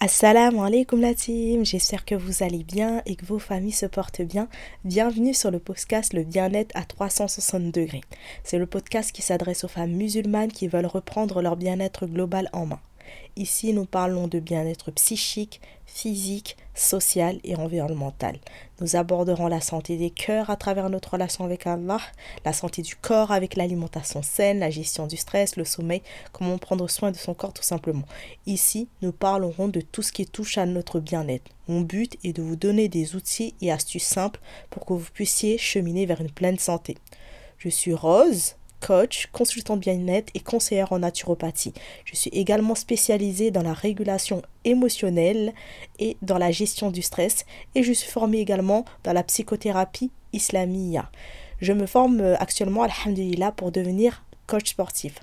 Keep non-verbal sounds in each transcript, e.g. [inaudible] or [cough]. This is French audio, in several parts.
Assalamu alaikum la team, j'espère que vous allez bien et que vos familles se portent bien. Bienvenue sur le podcast Le bien-être à 360 degrés. C'est le podcast qui s'adresse aux femmes musulmanes qui veulent reprendre leur bien-être global en main. Ici, nous parlons de bien-être psychique, physique, social et environnemental. Nous aborderons la santé des cœurs à travers notre relation avec Allah, la santé du corps avec l'alimentation saine, la gestion du stress, le sommeil, comment prendre soin de son corps tout simplement. Ici, nous parlerons de tout ce qui touche à notre bien-être. Mon but est de vous donner des outils et astuces simples pour que vous puissiez cheminer vers une pleine santé. Je suis Rose, coach, consultant bien-être et conseillère en naturopathie. Je suis également spécialisée dans la régulation émotionnelle et dans la gestion du stress et je suis formée également dans la psychothérapie islamia. Je me forme euh, actuellement, alhamdulillah, pour devenir coach sportif.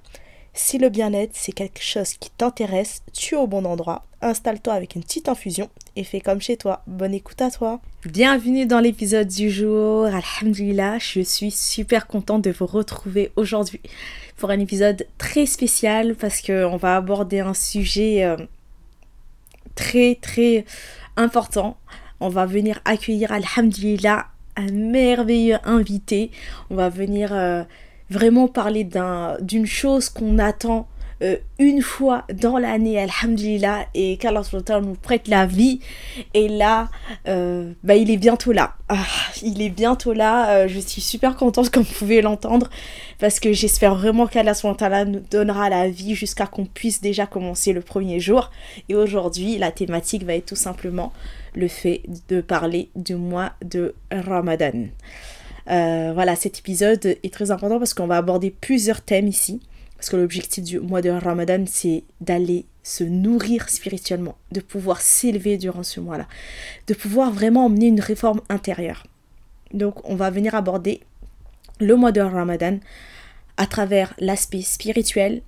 Si le bien-être, c'est quelque chose qui t'intéresse, tu es au bon endroit. Installe-toi avec une petite infusion et fais comme chez toi. Bonne écoute à toi. Bienvenue dans l'épisode du jour. Alhamdulillah, je suis super contente de vous retrouver aujourd'hui pour un épisode très spécial parce qu'on va aborder un sujet euh, très très important. On va venir accueillir, Alhamdulillah, un merveilleux invité. On va venir... Euh, vraiment parler d'une chose qu'on attend euh, une fois dans l'année, Alhamdulillah, et qu'Allah nous prête la vie. Et là, euh, bah, il est bientôt là. Ah, il est bientôt là. Euh, je suis super contente, comme vous pouvez l'entendre, parce que j'espère vraiment qu'Allah nous donnera la vie jusqu'à qu'on puisse déjà commencer le premier jour. Et aujourd'hui, la thématique va être tout simplement le fait de parler du mois de Ramadan. Euh, voilà, cet épisode est très important parce qu'on va aborder plusieurs thèmes ici. Parce que l'objectif du mois de Ramadan, c'est d'aller se nourrir spirituellement, de pouvoir s'élever durant ce mois-là, de pouvoir vraiment emmener une réforme intérieure. Donc, on va venir aborder le mois de Ramadan à travers l'aspect spirituel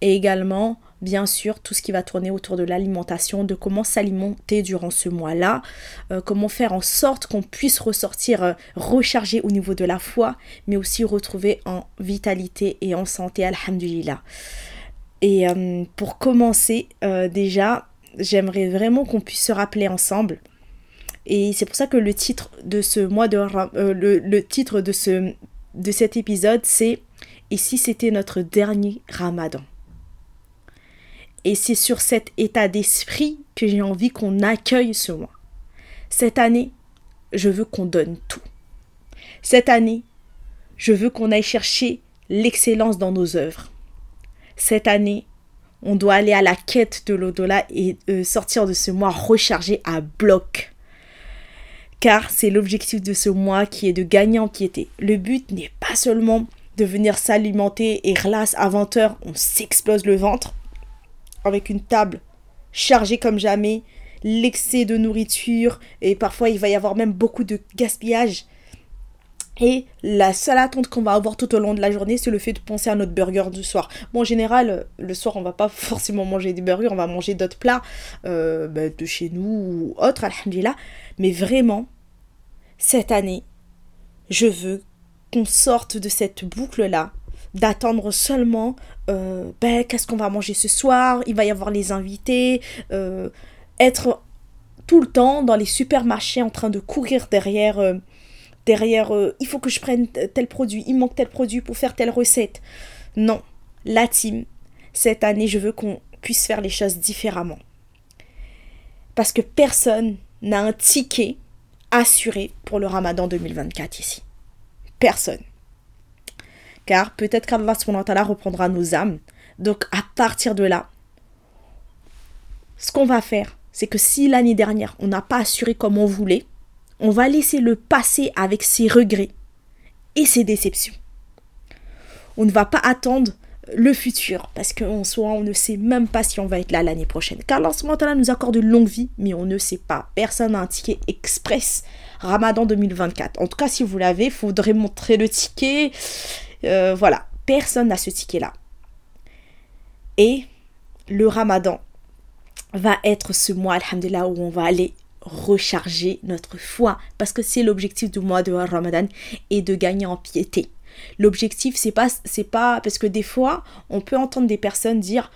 et également bien sûr tout ce qui va tourner autour de l'alimentation, de comment s'alimenter durant ce mois-là, euh, comment faire en sorte qu'on puisse ressortir euh, rechargé au niveau de la foi, mais aussi retrouver en vitalité et en santé, alhamdulillah. Et euh, pour commencer, déjà, j'aimerais vraiment qu'on puisse se rappeler ensemble. Et c'est pour ça que le titre de ce mois de le, titre de ce de cet épisode, c'est Et si c'était notre dernier Ramadan? Et c'est sur cet état d'esprit que j'ai envie qu'on accueille ce mois. Cette année, je veux qu'on donne tout. Cette année, je veux qu'on aille chercher l'excellence dans nos œuvres. Cette année, on doit aller à la quête de l'au-delà et euh, sortir de ce mois rechargé à bloc. Car c'est l'objectif de ce mois qui est de gagner en piété. Le but n'est pas seulement de venir s'alimenter et relasse à 20h, on s'explose le ventre avec une table chargée comme jamais, l'excès de nourriture et parfois il va y avoir même beaucoup de gaspillage. Et la seule attente qu'on va avoir tout au long de la journée, c'est le fait de penser à notre burger du soir. Bon, en général, le soir, on va pas [laughs] forcément manger des burgers, on va manger d'autres plats euh, bah, de chez nous ou autres, alhamdulillah. Mais vraiment, cette année, je veux qu'on sorte de cette boucle-là d'attendre seulement euh, ben, qu'est-ce qu'on va manger ce soir, il va y avoir les invités, euh, être tout le temps dans les supermarchés en train de courir derrière, euh, derrière il faut que je prenne tel produit, il manque tel produit pour faire telle recette. Non, la team, cette année, je veux qu'on puisse faire les choses différemment. Parce que personne n'a un ticket assuré pour le ramadan 2024 ici. Personne car peut-être qu'Allah reprendra nos âmes. Donc à partir de là, ce qu'on va faire, c'est que si l'année dernière on n'a pas assuré comme on voulait, on va laisser le passé avec ses regrets et ses déceptions. On ne va pas attendre le futur parce qu'en soi on ne sait même pas si on va être là l'année prochaine. Car Allah nous accorde une longue vie, mais on ne sait pas. Personne n'a un ticket express Ramadan 2024. En tout cas, si vous l'avez, il faudrait montrer le ticket euh, voilà, personne n'a ce ticket-là. Et le ramadan va être ce mois, alhamdulillah, où on va aller recharger notre foi. Parce que c'est l'objectif du mois de ramadan et de gagner en piété. L'objectif, c'est pas, c'est pas, parce que des fois, on peut entendre des personnes dire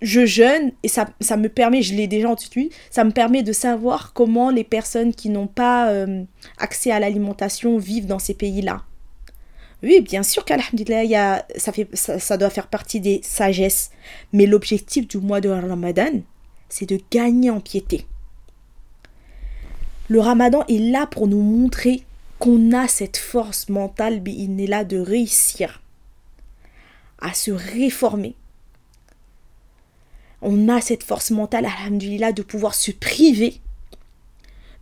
je jeûne et ça, ça me permet, je l'ai déjà entendu, ça me permet de savoir comment les personnes qui n'ont pas euh, accès à l'alimentation vivent dans ces pays-là. Oui, bien sûr qu'Alhamdulillah, ça, doit faire partie des sagesses. Mais l'objectif du mois de Ramadan, c'est de gagner en piété. Le Ramadan est là pour nous montrer qu'on a cette force mentale, il est là de réussir à se réformer. On a cette force mentale, alhamdulillah, de pouvoir se priver,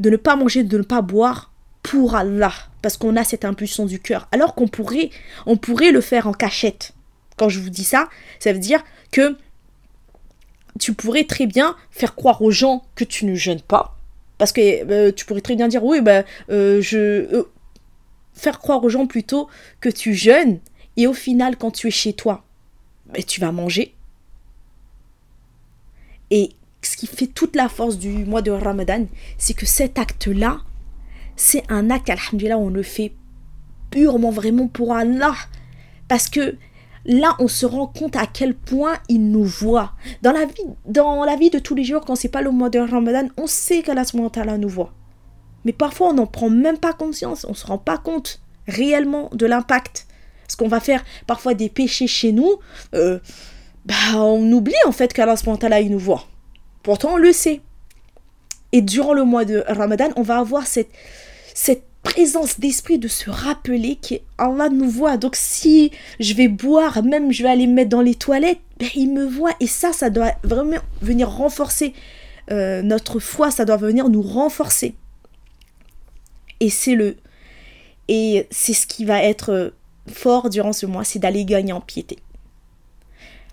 de ne pas manger, de ne pas boire pour Allah, parce qu'on a cette impulsion du cœur. Alors qu'on pourrait, on pourrait le faire en cachette. Quand je vous dis ça, ça veut dire que tu pourrais très bien faire croire aux gens que tu ne jeûnes pas. Parce que euh, tu pourrais très bien dire, oui, ben, je... Euh, faire croire aux gens plutôt que tu jeûnes et au final, quand tu es chez toi, ben, tu vas manger. Et ce qui fait toute la force du mois de Ramadan, c'est que cet acte-là, c'est un acte, alhamdulillah, on le fait purement, vraiment pour Allah. Parce que là, on se rend compte à quel point il nous voit. Dans la vie, dans la vie de tous les jours, quand c'est pas le mois de Ramadan, on sait qu'Allah nous voit. Mais parfois, on n'en prend même pas conscience, on ne se rend pas compte réellement de l'impact. Parce qu'on va faire parfois des péchés chez nous, euh, bah, on oublie en fait qu'Allah il nous voit. Pourtant, on le sait. Et durant le mois de Ramadan, on va avoir cette, cette présence d'esprit de se rappeler qu'Allah nous voit. Donc si je vais boire, même je vais aller me mettre dans les toilettes, ben, il me voit. Et ça, ça doit vraiment venir renforcer euh, notre foi, ça doit venir nous renforcer. Et c'est le et c'est ce qui va être fort durant ce mois, c'est d'aller gagner en piété.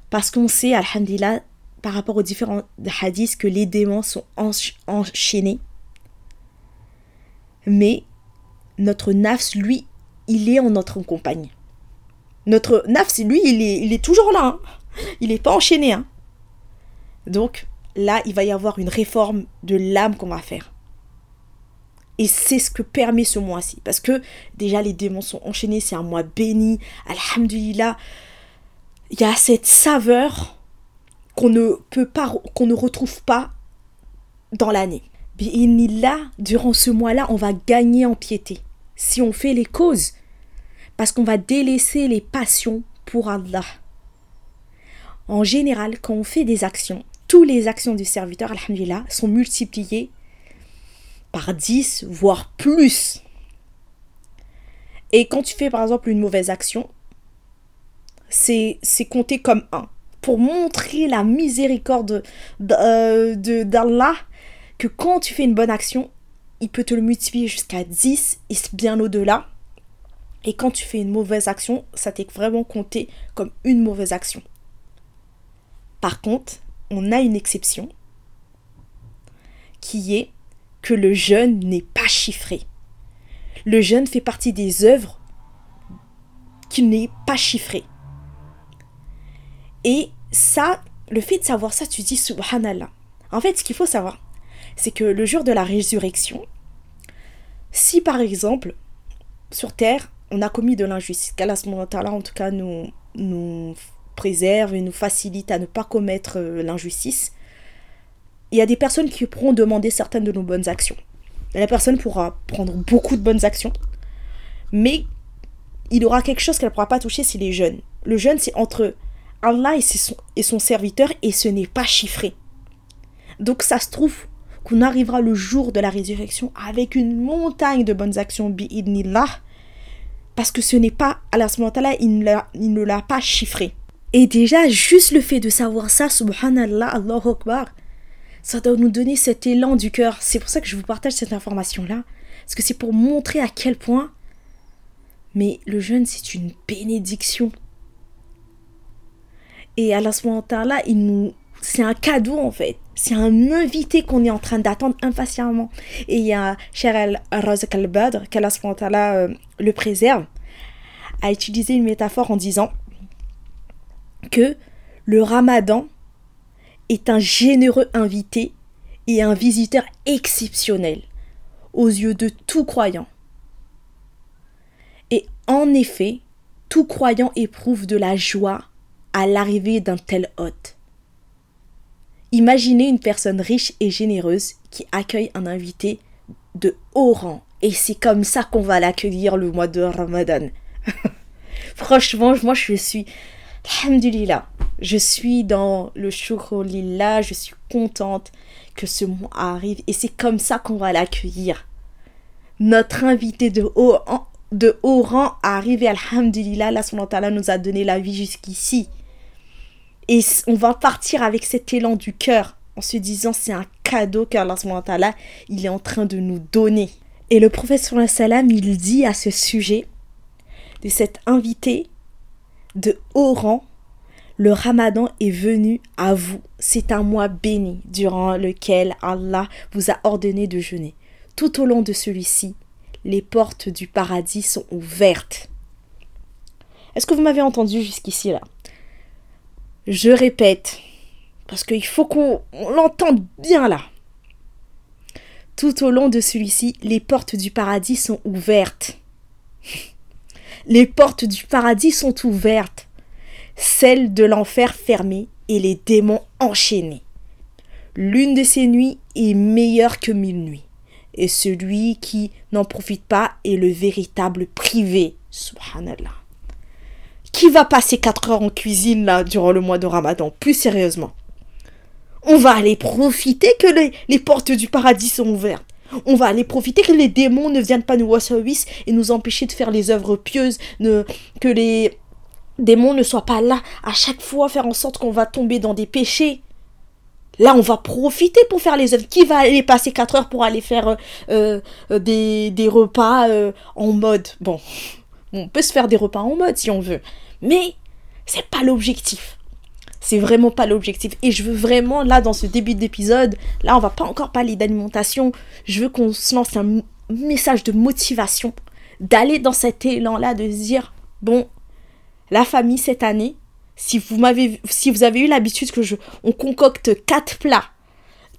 Parce qu'on sait, alhamdulillah, par rapport aux différents hadiths, que les démons sont enchaînés. Mais notre nafs, lui, il est en notre compagnie. Notre nafs, lui, il est, il est toujours là. Hein. Il n'est pas enchaîné. Hein. Donc là, il va y avoir une réforme de l'âme qu'on va faire. Et c'est ce que permet ce mois-ci. Parce que déjà, les démons sont enchaînés, c'est un mois béni. Alhamdulillah. Il y a cette saveur qu'on ne peut pas, qu'on ne retrouve pas dans l'année. Là, durant ce mois-là, on va gagner en piété. Si on fait les causes. Parce qu'on va délaisser les passions pour Allah. En général, quand on fait des actions, toutes les actions du serviteur, alhamdulillah, sont multipliées par 10, voire plus. Et quand tu fais par exemple une mauvaise action, c'est compté comme 1. Pour montrer la miséricorde euh, d'Allah, quand tu fais une bonne action, il peut te le multiplier jusqu'à 10 et bien au-delà. Et quand tu fais une mauvaise action, ça t'est vraiment compté comme une mauvaise action. Par contre, on a une exception qui est que le jeûne n'est pas chiffré. Le jeûne fait partie des œuvres qui n'est pas chiffré. Et ça, le fait de savoir ça, tu dis subhanallah. En fait, ce qu'il faut savoir, c'est que le jour de la résurrection, si par exemple, sur terre, on a commis de l'injustice, qu'Allah en tout cas nous, nous préserve et nous facilite à ne pas commettre euh, l'injustice, il y a des personnes qui pourront demander certaines de nos bonnes actions. La personne pourra prendre beaucoup de bonnes actions, mais il aura quelque chose qu'elle ne pourra pas toucher, c'est les jeunes. Le jeûne, c'est entre Allah et son, et son serviteur, et ce n'est pas chiffré. Donc ça se trouve qu'on arrivera le jour de la résurrection avec une montagne de bonnes actions, bi'idnillah, parce que ce n'est pas, à ce moment-là, il ne l'a pas chiffré. Et déjà, juste le fait de savoir ça, subhanallah, Allahu Akbar, ça doit nous donner cet élan du cœur. C'est pour ça que je vous partage cette information-là. Parce que c'est pour montrer à quel point. Mais le jeûne, c'est une bénédiction. Et à ce moment-là, il nous... c'est un cadeau en fait. C'est un invité qu'on est en train d'attendre impatiemment. Et il y a Cheryl Razak al-Badr, euh, le préserve, a utilisé une métaphore en disant que le ramadan est un généreux invité et un visiteur exceptionnel aux yeux de tout croyant. Et en effet, tout croyant éprouve de la joie à l'arrivée d'un tel hôte. Imaginez une personne riche et généreuse qui accueille un invité de haut rang. Et c'est comme ça qu'on va l'accueillir le mois de Ramadan. [laughs] Franchement, moi je suis, alhamdulillah, je suis dans le lila, je suis contente que ce mois arrive et c'est comme ça qu'on va l'accueillir. Notre invité de haut, de haut rang a arrivé, alhamdulillah, Allah nous a donné la vie jusqu'ici. Et on va partir avec cet élan du cœur en se disant c'est un cadeau qu'Allah il est en train de nous donner. Et le prophète salam il dit à ce sujet de cet invité de haut rang, le ramadan est venu à vous. C'est un mois béni durant lequel Allah vous a ordonné de jeûner. Tout au long de celui-ci, les portes du paradis sont ouvertes. Est-ce que vous m'avez entendu jusqu'ici là? Je répète, parce qu'il faut qu'on l'entende bien là. Tout au long de celui-ci, les portes du paradis sont ouvertes. [laughs] Les portes du paradis sont ouvertes, celles de l'enfer fermées et les démons enchaînés. L'une de ces nuits est meilleure que mille nuits, et celui qui n'en profite pas est le véritable privé. Subhanallah. Qui va passer 4 heures en cuisine là durant le mois de Ramadan? Plus sérieusement. On va aller profiter que les, portes du paradis sont ouvertes. On va aller profiter que les démons ne viennent pas nous service et nous empêcher de faire les œuvres pieuses, que les démons ne soient pas là à chaque fois faire en sorte qu'on va tomber dans des péchés. Là, on va profiter pour faire les œuvres. Qui va aller passer 4 heures pour aller faire euh, euh, des, repas euh, en mode? Bon, on peut se faire des repas en mode si on veut. Mais c'est pas l'objectif. C'est vraiment pas l'objectif. Et je veux vraiment, là, dans ce début d'épisode, là, on va pas encore parler d'alimentation. Je veux qu'on se lance un message de motivation, d'aller dans cet élan-là, de se dire, bon, la famille cette année, si vous avez eu l'habitude que je, on concocte quatre plats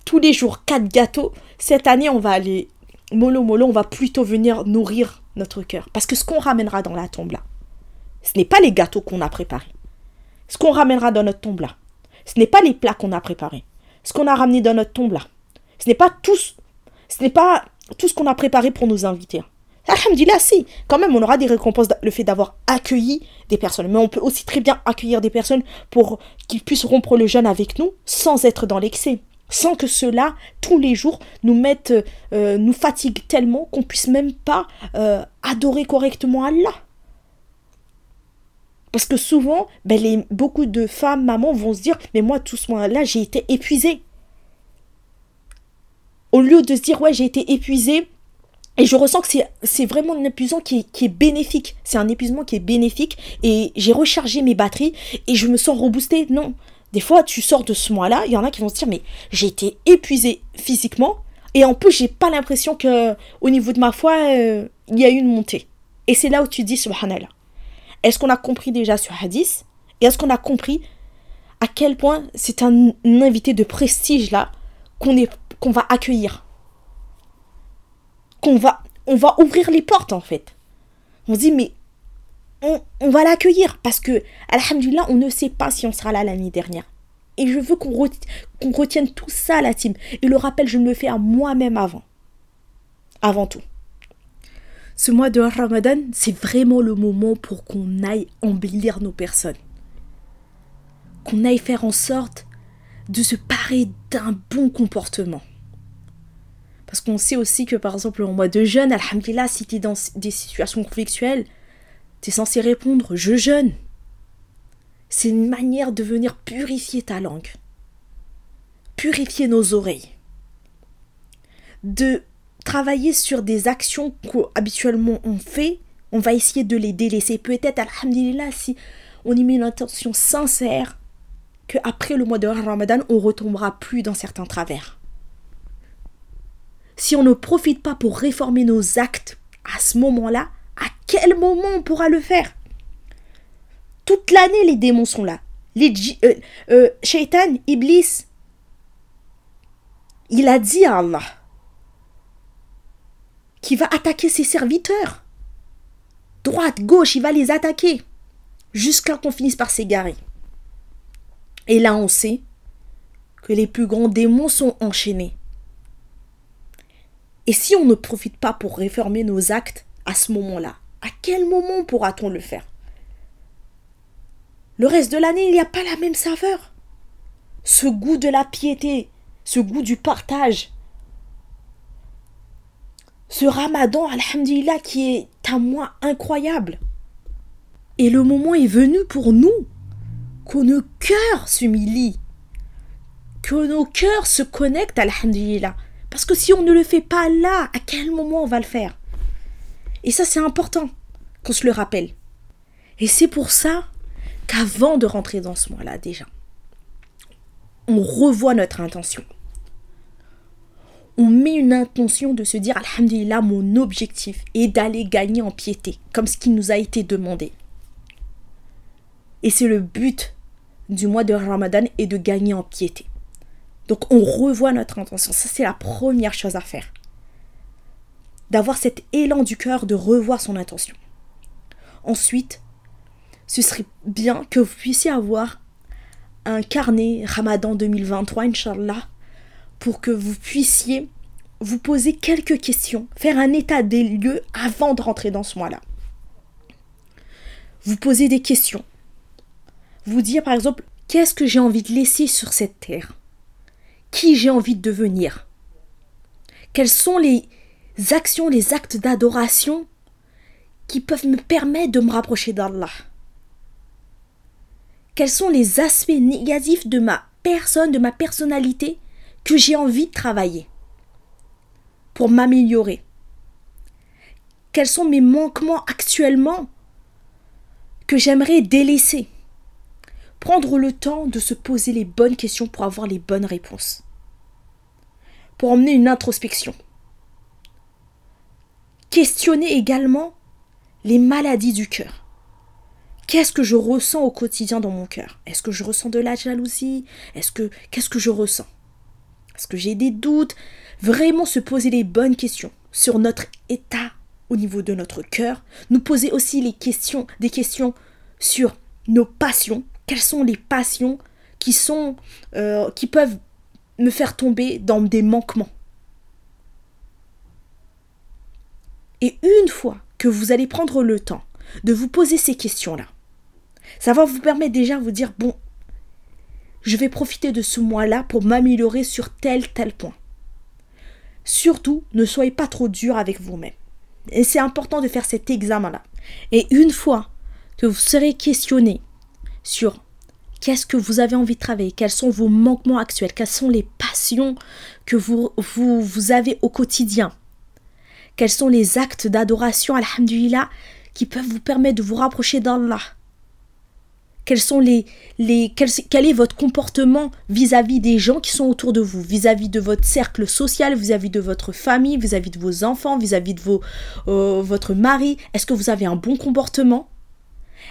tous les jours, quatre gâteaux, cette année, on va aller mollo mollo, on va plutôt venir nourrir notre cœur. Parce que ce qu'on ramènera dans la tombe là, ce n'est pas les gâteaux qu'on a préparés ce qu'on ramènera dans notre tombe là, ce n'est pas les plats qu'on a préparés. Ce qu'on a ramené dans notre tombe là, ce n'est pas tout, ce n'est pas tout ce qu'on a préparé pour nos invités. Alhamdulillah, si, quand même, on aura des récompenses, le fait d'avoir accueilli des personnes. Mais on peut aussi très bien accueillir des personnes pour qu'ils puissent rompre le jeûne avec nous sans être dans l'excès. Sans que cela, tous les jours, nous mette, euh, nous fatigue tellement qu'on puisse même pas euh, adorer correctement Allah. Parce que souvent, ben, les, beaucoup de femmes, mamans vont se dire, mais moi, tout ce mois-là, j'ai été épuisée. Au lieu de se dire, ouais, j'ai été épuisée, et je ressens que c'est vraiment un épuisement qui est, bénéfique. C'est un épuisement qui est bénéfique. Et j'ai rechargé mes batteries et je me sens reboostée. Non. Des fois, tu sors de ce mois-là, il y en a qui vont se dire, mais j'ai été épuisée physiquement. Et en plus, j'ai pas l'impression que au niveau de ma foi, euh, il y a eu une montée. Et c'est là où tu dis, subhanallah. Est-ce qu'on a compris déjà ce hadith Et est-ce qu'on a compris à quel point c'est un, invité de prestige là qu'on va accueillir? Qu'on va, on va ouvrir les portes en fait. On se dit mais on, va l'accueillir parce que, alhamdulillah, on ne sait pas si on sera là l'année dernière. Et je veux qu'on retienne tout ça, la team. Et le rappel, je me le fais à moi-même avant. Avant tout ce mois de Ramadan, c'est vraiment le moment pour qu'on aille embellir nos personnes. Qu'on aille faire en sorte de se parer d'un bon comportement. Parce qu'on sait aussi que, par exemple, en mois de jeûne, Alhamdulillah, si tu es dans des situations conflictuelles, tu es censé répondre Je jeûne. C'est une manière de venir purifier ta langue, purifier nos oreilles, de travailler sur des actions qu'habituellement on fait, on va essayer de les délaisser. Peut-être, alhamdulillah, si on y met une intention sincère, qu'après le mois de Ramadan, on retombera plus dans certains travers. Si on ne profite pas pour réformer nos actes à ce moment-là, à quel moment on pourra le faire? Toute l'année, les démons sont là. Les euh, euh, Shaitan, Iblis, il a dit à Allah qui va attaquer ses serviteurs. Droite, gauche, il va les attaquer jusqu'à qu'on finisse par s'égarer. Et là, on sait que les plus grands démons sont enchaînés. Et si on ne profite pas pour réformer nos actes à ce moment-là, à quel moment pourra-t-on le faire? Le reste de l'année, il n'y a pas la même saveur. Ce goût de la piété, ce goût du partage, ce ramadan, alhamdulillah, qui est à moi incroyable. Et le moment est venu pour nous que nos cœurs s'humilient, que nos cœurs se connectent, alhamdulillah. Parce que si on ne le fait pas là, à quel moment on va le faire? Et ça, c'est important qu'on se le rappelle. Et c'est pour ça qu'avant de rentrer dans ce mois-là, déjà, on revoit notre intention. On met une intention de se dire, Alhamdulillah, mon objectif est d'aller gagner en piété, comme ce qui nous a été demandé. Et c'est le but du mois de Ramadan et de gagner en piété. Donc on revoit notre intention. Ça, c'est la première chose à faire. D'avoir cet élan du cœur de revoir son intention. Ensuite, ce serait bien que vous puissiez avoir un carnet Ramadan 2023, Inch'Allah, pour que vous puissiez vous poser quelques questions, faire un état des lieux avant de rentrer dans ce mois-là. Vous poser des questions. Vous dire par exemple qu'est-ce que j'ai envie de laisser sur cette terre? Qui j'ai envie de devenir? Quelles sont les actions, les actes d'adoration qui peuvent me permettre de me rapprocher d'Allah? Quels sont les aspects négatifs de ma personne, de ma personnalité que j'ai envie de travailler pour m'améliorer Quels sont mes manquements actuellement que j'aimerais délaisser? Prendre le temps de se poser les bonnes questions pour avoir les bonnes réponses. Pour emmener une introspection. Questionner également les maladies du cœur. Qu'est-ce que je ressens au quotidien dans mon cœur? Est-ce que je ressens de la jalousie? Est-ce que qu'est-ce que je ressens? Est-ce que j'ai des doutes. Vraiment se poser les bonnes questions sur notre état au niveau de notre cœur, nous poser aussi les questions, des questions sur nos passions, quelles sont les passions qui sont euh, qui peuvent me faire tomber dans des manquements? Et une fois que vous allez prendre le temps de vous poser ces questions-là, ça va vous permettre déjà de vous dire, bon, je vais profiter de ce mois-là pour m'améliorer sur tel, tel point. Surtout, ne soyez pas trop dur avec vous-même. Et c'est important de faire cet examen-là. Et une fois que vous serez questionné sur qu'est-ce que vous avez envie de travailler, quels sont vos manquements actuels, quelles sont les passions que vous, vous, vous avez au quotidien, quels sont les actes d'adoration, alhamdulillah, qui peuvent vous permettre de vous rapprocher d'Allah. Quels sont les, les quel, est votre comportement vis-à-vis des gens qui sont autour de vous, vis-à-vis de votre cercle social, vis-à-vis de votre famille, vis-à-vis de vos enfants, vis-à-vis de vos, euh, votre mari? Est-ce que vous avez un bon comportement?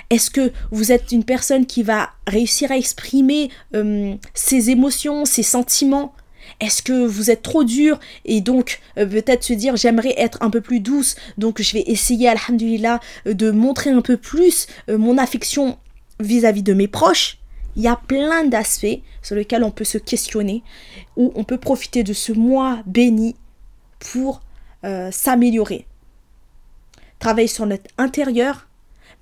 Est-ce que vous êtes une personne qui va réussir à exprimer ses émotions, ses sentiments? Est-ce que vous êtes trop dur et donc euh, peut-être se dire j'aimerais être un peu plus douce donc je vais essayer alhamdulillah euh, de montrer un peu plus mon affection vis-à-vis de mes proches il y a plein d'aspects sur lesquels on peut se questionner ou on peut profiter de ce mois béni pour s'améliorer travailler sur notre intérieur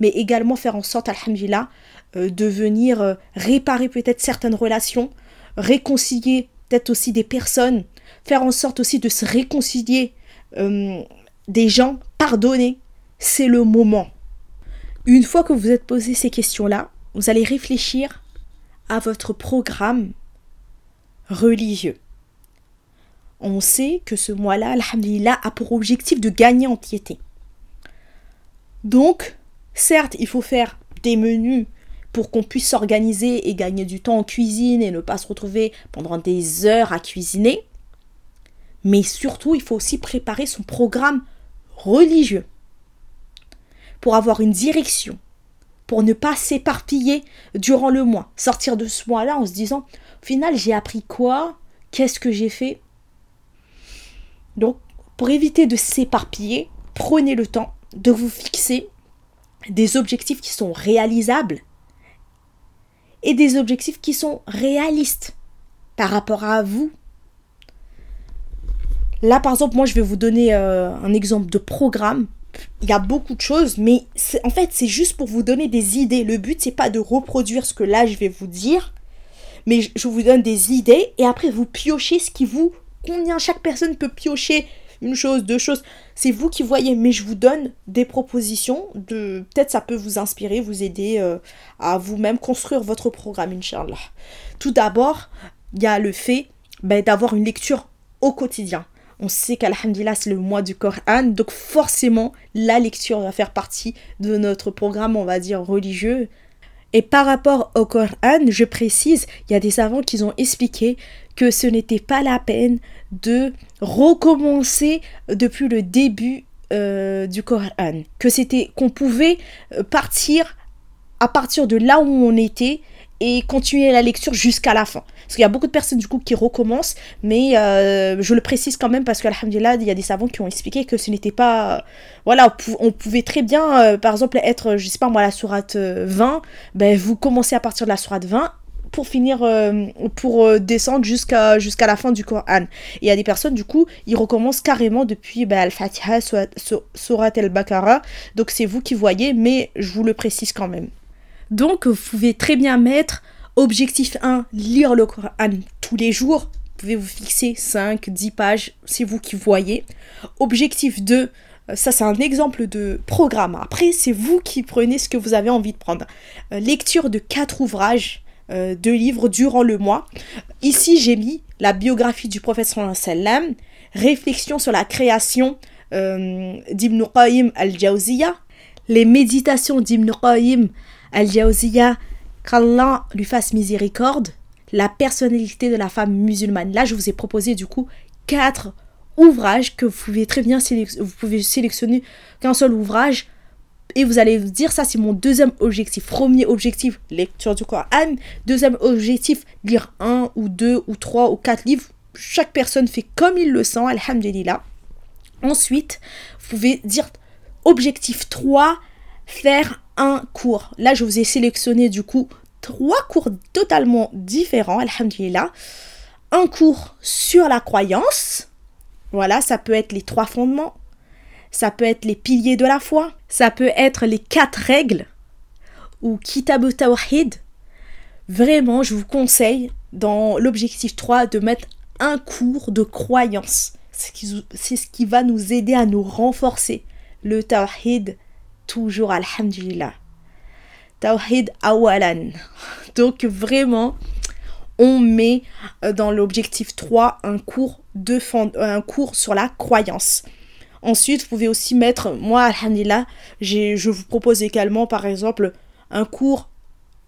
mais également faire en sorte, alhamdulillah, euh, de venir euh, réparer peut-être certaines relations, réconcilier peut-être aussi des personnes, faire en sorte aussi de se réconcilier euh, des gens, pardonner, c'est le moment. Une fois que vous êtes posé ces questions-là, vous allez réfléchir à votre programme religieux. On sait que ce mois-là, alhamdulillah, a pour objectif de gagner en piété. Donc, Certes, il faut faire des menus pour qu'on puisse s'organiser et gagner du temps en cuisine et ne pas se retrouver pendant des heures à cuisiner. Mais surtout, il faut aussi préparer son programme religieux pour avoir une direction, pour ne pas s'éparpiller durant le mois. Sortir de ce mois-là en se disant, au final, j'ai appris quoi? Qu'est-ce que j'ai fait? Donc, pour éviter de s'éparpiller, prenez le temps de vous fixer des objectifs qui sont réalisables et des objectifs qui sont réalistes. par rapport à vous. Là, par exemple, moi, je vais vous donner euh, un exemple de programme. Il y a beaucoup de choses, mais en fait, c'est juste pour vous donner des idées. Le but, c'est pas de reproduire ce que là, je vais vous dire, mais je vous donne des idées et après, vous piochez ce qui vous convient. Chaque personne peut piocher une chose, deux choses. C'est vous qui voyez, mais je vous donne des propositions. De... Peut-être ça peut vous inspirer, vous aider euh, à vous-même construire votre programme, Inch'Allah. Tout d'abord, il y a le fait ben, d'avoir une lecture au quotidien. On sait qu'Alhamdulillah, c'est le mois du Coran, donc forcément, la lecture va faire partie de notre programme, on va dire, religieux. Et par rapport au Coran, je précise, il y a des savants qui ont expliqué que ce n'était pas la peine de recommencer depuis le début euh, du Coran, que c'était qu'on pouvait euh, partir à partir de là où on était et continuer la lecture jusqu'à la fin. Parce qu'il y a beaucoup de personnes du coup qui recommencent, mais euh, je le précise quand même parce qu'Alhamdulillah, il y a des savants qui ont expliqué que ce n'était pas... voilà, on pouvait très bien, par exemple, être, je sais pas moi, la sourate 20, ben vous commencez à partir de la sourate 20 pour finir, euh, pour euh, descendre jusqu'à jusqu'à la fin du Coran. Et il y a des personnes, du coup, ils recommencent carrément depuis bah, Al-Fatiha, Surat al-Baqarah. Donc c'est vous qui voyez, mais je vous le précise quand même. Donc vous pouvez très bien mettre objectif 1, lire le Coran tous les jours. Vous pouvez vous fixer 5, 10 pages, c'est vous qui voyez. Objectif 2, euh, ça c'est un exemple de programme. Après, c'est vous qui prenez ce que vous avez envie de prendre. lecture de 4 ouvrages euh, deux livres durant le mois. Ici, j'ai mis la biographie du prophète sallam, réflexion sur la création euh, d'Ibn Qayyim al-Jawziya, les méditations d'Ibn Qayyim al-Jawziya, qu'Allah lui fasse miséricorde, la personnalité de la femme musulmane. Là, je vous ai proposé du coup quatre ouvrages que vous pouvez très bien sélectionner, vous pouvez sélectionner qu'un seul ouvrage et vous allez vous dire, ça c'est mon deuxième objectif. Premier objectif, lecture du Coran. Deuxième objectif, lire un ou deux ou trois ou quatre livres. Chaque personne fait comme il le sent, alhamdulillah. Ensuite, vous pouvez dire objectif 3, faire un cours. Là, je vous ai sélectionné du coup trois cours totalement différents, alhamdulillah. Un cours sur la croyance. Voilà, ça peut être les trois fondements ça peut être les piliers de la foi, ça peut être les quatre règles ou Kitab Tawhid. Vraiment, je vous conseille dans l'objectif 3 de mettre un cours de croyance. C'est ce qui va nous aider à nous renforcer. Le Tawhid, toujours, Alhamdulillah. Tawhid awalan. Donc vraiment, on met euh, dans l'objectif 3 un cours, de un cours sur la croyance. Ensuite, vous pouvez aussi mettre, moi, alhamdulillah, je vous propose également, par exemple, un cours.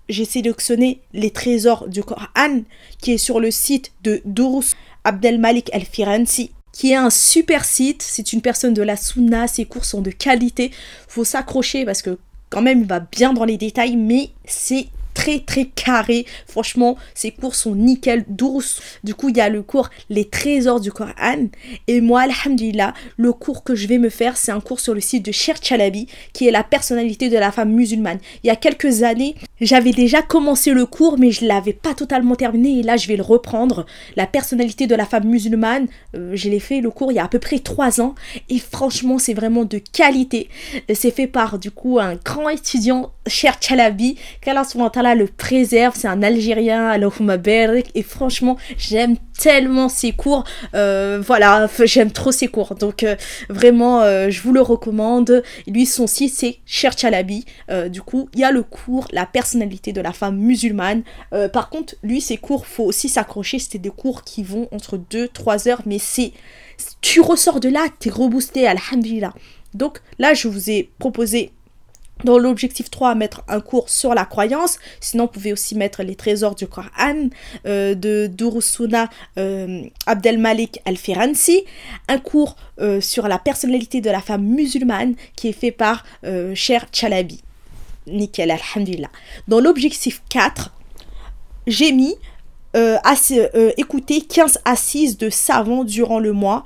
J'ai sélectionné les trésors du Coran, qui est sur le site de Durus Abdelmalik El-Firenzi, qui est un super site. C'est une personne de la Sunna, ses cours sont de qualité. Faut s'accrocher parce que quand même, il va bien dans les détails, mais c'est très très carré. Franchement, ces cours sont nickel, d'ours. Du coup, il y a le cours Les trésors du Coran. Et moi, alhamdulillah, le cours que je vais me faire, c'est un cours sur le site de Cher Chalabi, qui est la personnalité de la femme musulmane. Il y a quelques années, j'avais déjà commencé le cours, mais je l'avais pas totalement terminé. Et là, je vais le reprendre. La personnalité de la femme musulmane, euh, je l'ai fait le cours il y a à peu près trois ans. Et franchement, c'est vraiment de qualité. C'est fait par, du coup, un grand étudiant, Cher Chalabi, qu'Allah le préserve. C'est un Algérien, Allahumma barik. Et franchement, j'aime tellement ses cours. Euh, voilà, j'aime trop ses cours. Donc euh, vraiment, euh, je vous le recommande. Lui, son site, c'est Cher Chalabi. du coup, il y a le cours La personnalité de la femme musulmane. par contre, lui, ses cours, faut aussi s'accrocher. C'était des cours qui vont entre 2-3 heures. Mais c'est... Tu ressors de là, t'es reboosté, alhamdulillah. Donc là, je vous ai proposé dans l'objectif 3, mettre un cours sur la croyance. Sinon, vous pouvez aussi mettre les trésors du Coran euh, de Durusuna euh, Abdelmalik Al-Firansi. Un cours euh, sur la personnalité de la femme musulmane qui est fait par Cher Chalabi. Nickel, alhamdulillah. Dans l'objectif 4, j'ai mis écouter 15 assises de savants durant le mois.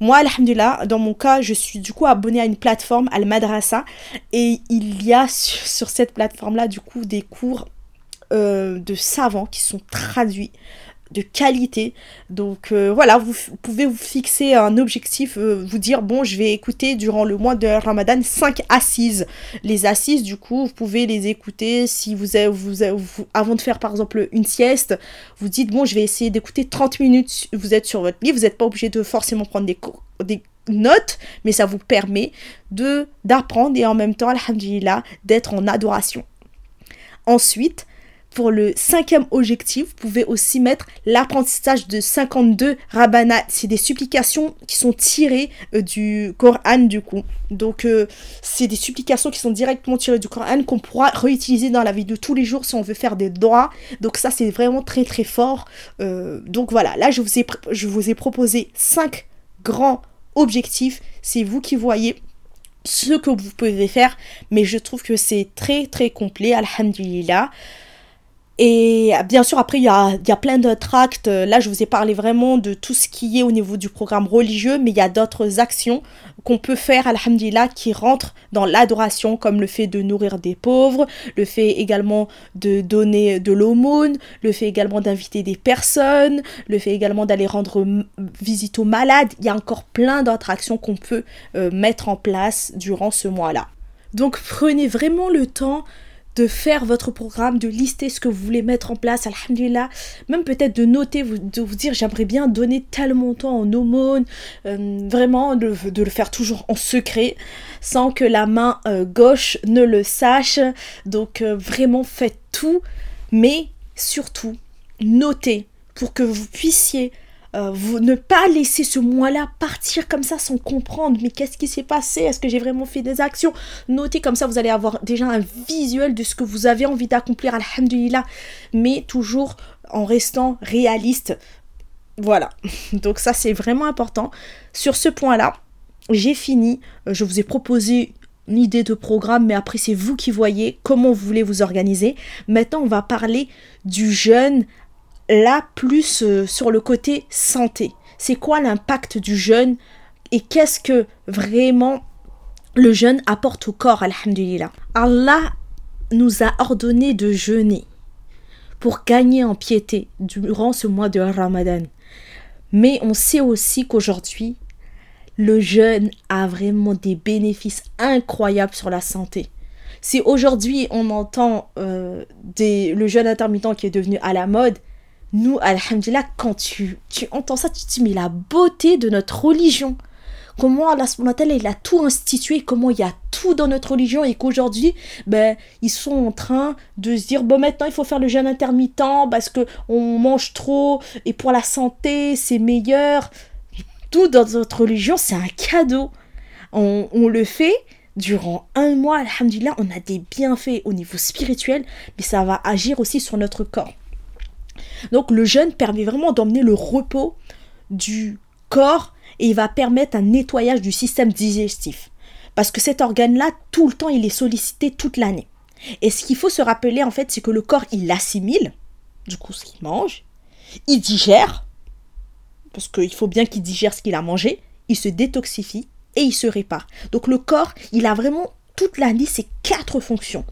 Moi, alhamdulillah, dans mon cas, je suis du coup abonnée à une plateforme, Al Madrasa, et il y a sur, cette plateforme-là, du coup, des cours euh, de savants qui sont traduits de qualité. Donc euh, voilà, vous, pouvez vous fixer un objectif, euh, vous dire bon, je vais écouter durant le mois de Ramadan 5 assises. Les assises, du coup, vous pouvez les écouter si vous, avez, vous, avant de faire par exemple une sieste, vous dites bon, je vais essayer d'écouter 30 minutes. Vous êtes sur votre lit, vous n'êtes pas obligé de forcément prendre des, des notes, mais ça vous permet de d'apprendre et en même temps, alhamdulillah, d'être en adoration. Ensuite, pour le cinquième objectif, vous pouvez aussi mettre l'apprentissage de 52 rabbana. C'est des supplications qui sont tirées euh, du Coran du coup. Donc euh, c'est des supplications qui sont directement tirées du Coran qu'on pourra réutiliser dans la vie de tous les jours si on veut faire des droits. Donc ça c'est vraiment très très fort. Euh, donc voilà, là je vous ai, je vous ai proposé 5 grands objectifs. C'est vous qui voyez ce que vous pouvez faire. Mais je trouve que c'est très très complet. Alhamdulillah. Et bien sûr, après, il y a, plein d'autres actes. Là, je vous ai parlé vraiment de tout ce qui est au niveau du programme religieux, mais il y a d'autres actions qu'on peut faire, alhamdulillah, qui rentrent dans l'adoration, comme le fait de nourrir des pauvres, le fait également de donner de l'aumône, le fait également d'inviter des personnes, le fait également d'aller rendre visite aux malades. Il y a encore plein d'autres actions qu'on peut euh, mettre en place durant ce mois-là. Donc prenez vraiment le temps de faire votre programme, de lister ce que vous voulez mettre en place, alhamdulillah, même peut-être de noter, de vous dire j'aimerais bien donner tel montant en aumône, euh, vraiment de, le faire toujours en secret, sans que la main euh, gauche ne le sache. Donc euh, vraiment faites tout, mais surtout notez pour que vous puissiez euh, ne pas laisser ce mois-là partir comme ça sans comprendre mais qu'est-ce qui s'est passé? Est-ce que j'ai vraiment fait des actions? Notez comme ça, vous allez avoir déjà un visuel de ce que vous avez envie d'accomplir, alhamdulillah, mais toujours en restant réaliste. Voilà, [laughs] donc ça c'est vraiment important. Sur ce point-là, j'ai fini. Euh, je vous ai proposé une idée de programme, mais après c'est vous qui voyez comment vous voulez vous organiser. Maintenant, on va parler du jeûne là plus euh, sur le côté santé. C'est quoi l'impact du jeûne et qu'est-ce que vraiment le jeûne apporte au corps, alhamdulillah. Allah nous a ordonné de jeûner pour gagner en piété durant ce mois de Ramadan. Mais on sait aussi qu'aujourd'hui, le jeûne a vraiment des bénéfices incroyables sur la santé. Si aujourd'hui on entend euh, le jeûne intermittent qui est devenu à la mode, nous, alhamdulillah, quand tu, tu entends ça, tu te dis, mais la beauté de notre religion. Comment Allah il a tout institué, comment il y a tout dans notre religion et qu'aujourd'hui, ben, ils sont en train de se dire, bon, maintenant, il faut faire le jeûne intermittent parce que on mange trop et pour la santé, c'est meilleur. Tout dans notre religion, c'est un cadeau. On, on le fait durant un mois, alhamdulillah, on a des bienfaits au niveau spirituel, mais ça va agir aussi sur notre corps. Donc le jeûne permet vraiment d'emmener le repos du corps et il va permettre un nettoyage du système digestif. Parce que cet organe-là, tout le temps, il est sollicité toute l'année. Et ce qu'il faut se rappeler, en fait, c'est que le corps, il assimile, du coup, ce qu'il mange, il digère, parce qu'il faut bien qu'il digère ce qu'il a mangé, il se détoxifie et il se répare. Donc le corps, il a vraiment toute l'année ces quatre fonctions.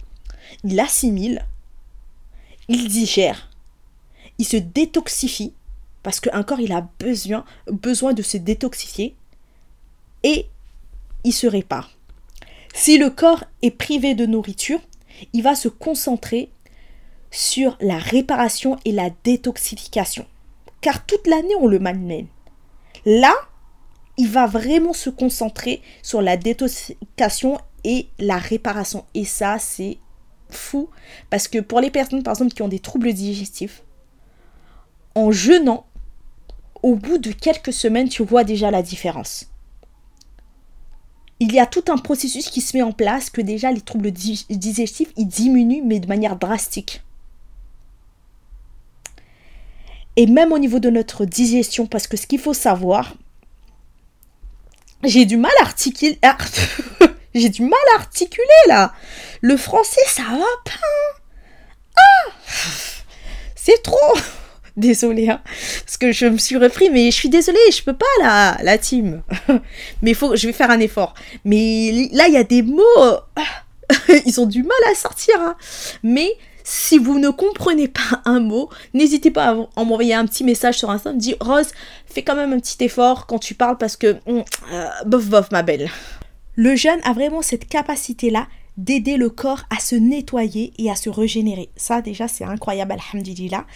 Il assimile, il digère, il se détoxifie parce qu'un corps il a besoin, besoin de se détoxifier et il se répare. Si le corps est privé de nourriture, il va se concentrer sur la réparation et la détoxification. Car toute l'année on le malmène. Là, il va vraiment se concentrer sur la détoxification et la réparation. Et ça, c'est fou. Parce que pour les personnes, par exemple, qui ont des troubles digestifs, en jeûnant, au bout de quelques semaines, tu vois déjà la différence. Il y a tout un processus qui se met en place que déjà les troubles digestifs, ils diminuent, mais de manière drastique. Et même au niveau de notre digestion, parce que ce qu'il faut savoir, j'ai du mal à articuler. Ah, [laughs] du mal articuler là. Le français, ça va pas. Ah C'est trop. [laughs] Désolée, hein, parce que je me suis repris, mais je suis désolée, je peux pas la, team. [laughs] mais faut, je vais faire un effort. Mais là, il y a des mots, [laughs] ils ont du mal à sortir. Hein. Mais Si vous ne comprenez pas un mot, n'hésitez pas à m'envoyer un petit message sur Instagram. Dis Rose, fais quand même un petit effort quand tu parles parce que hum, euh, bof bof ma belle. Le jeûne a vraiment cette capacité-là d'aider le corps à se nettoyer et à se régénérer. Ça déjà c'est incroyable, alhamdulillah.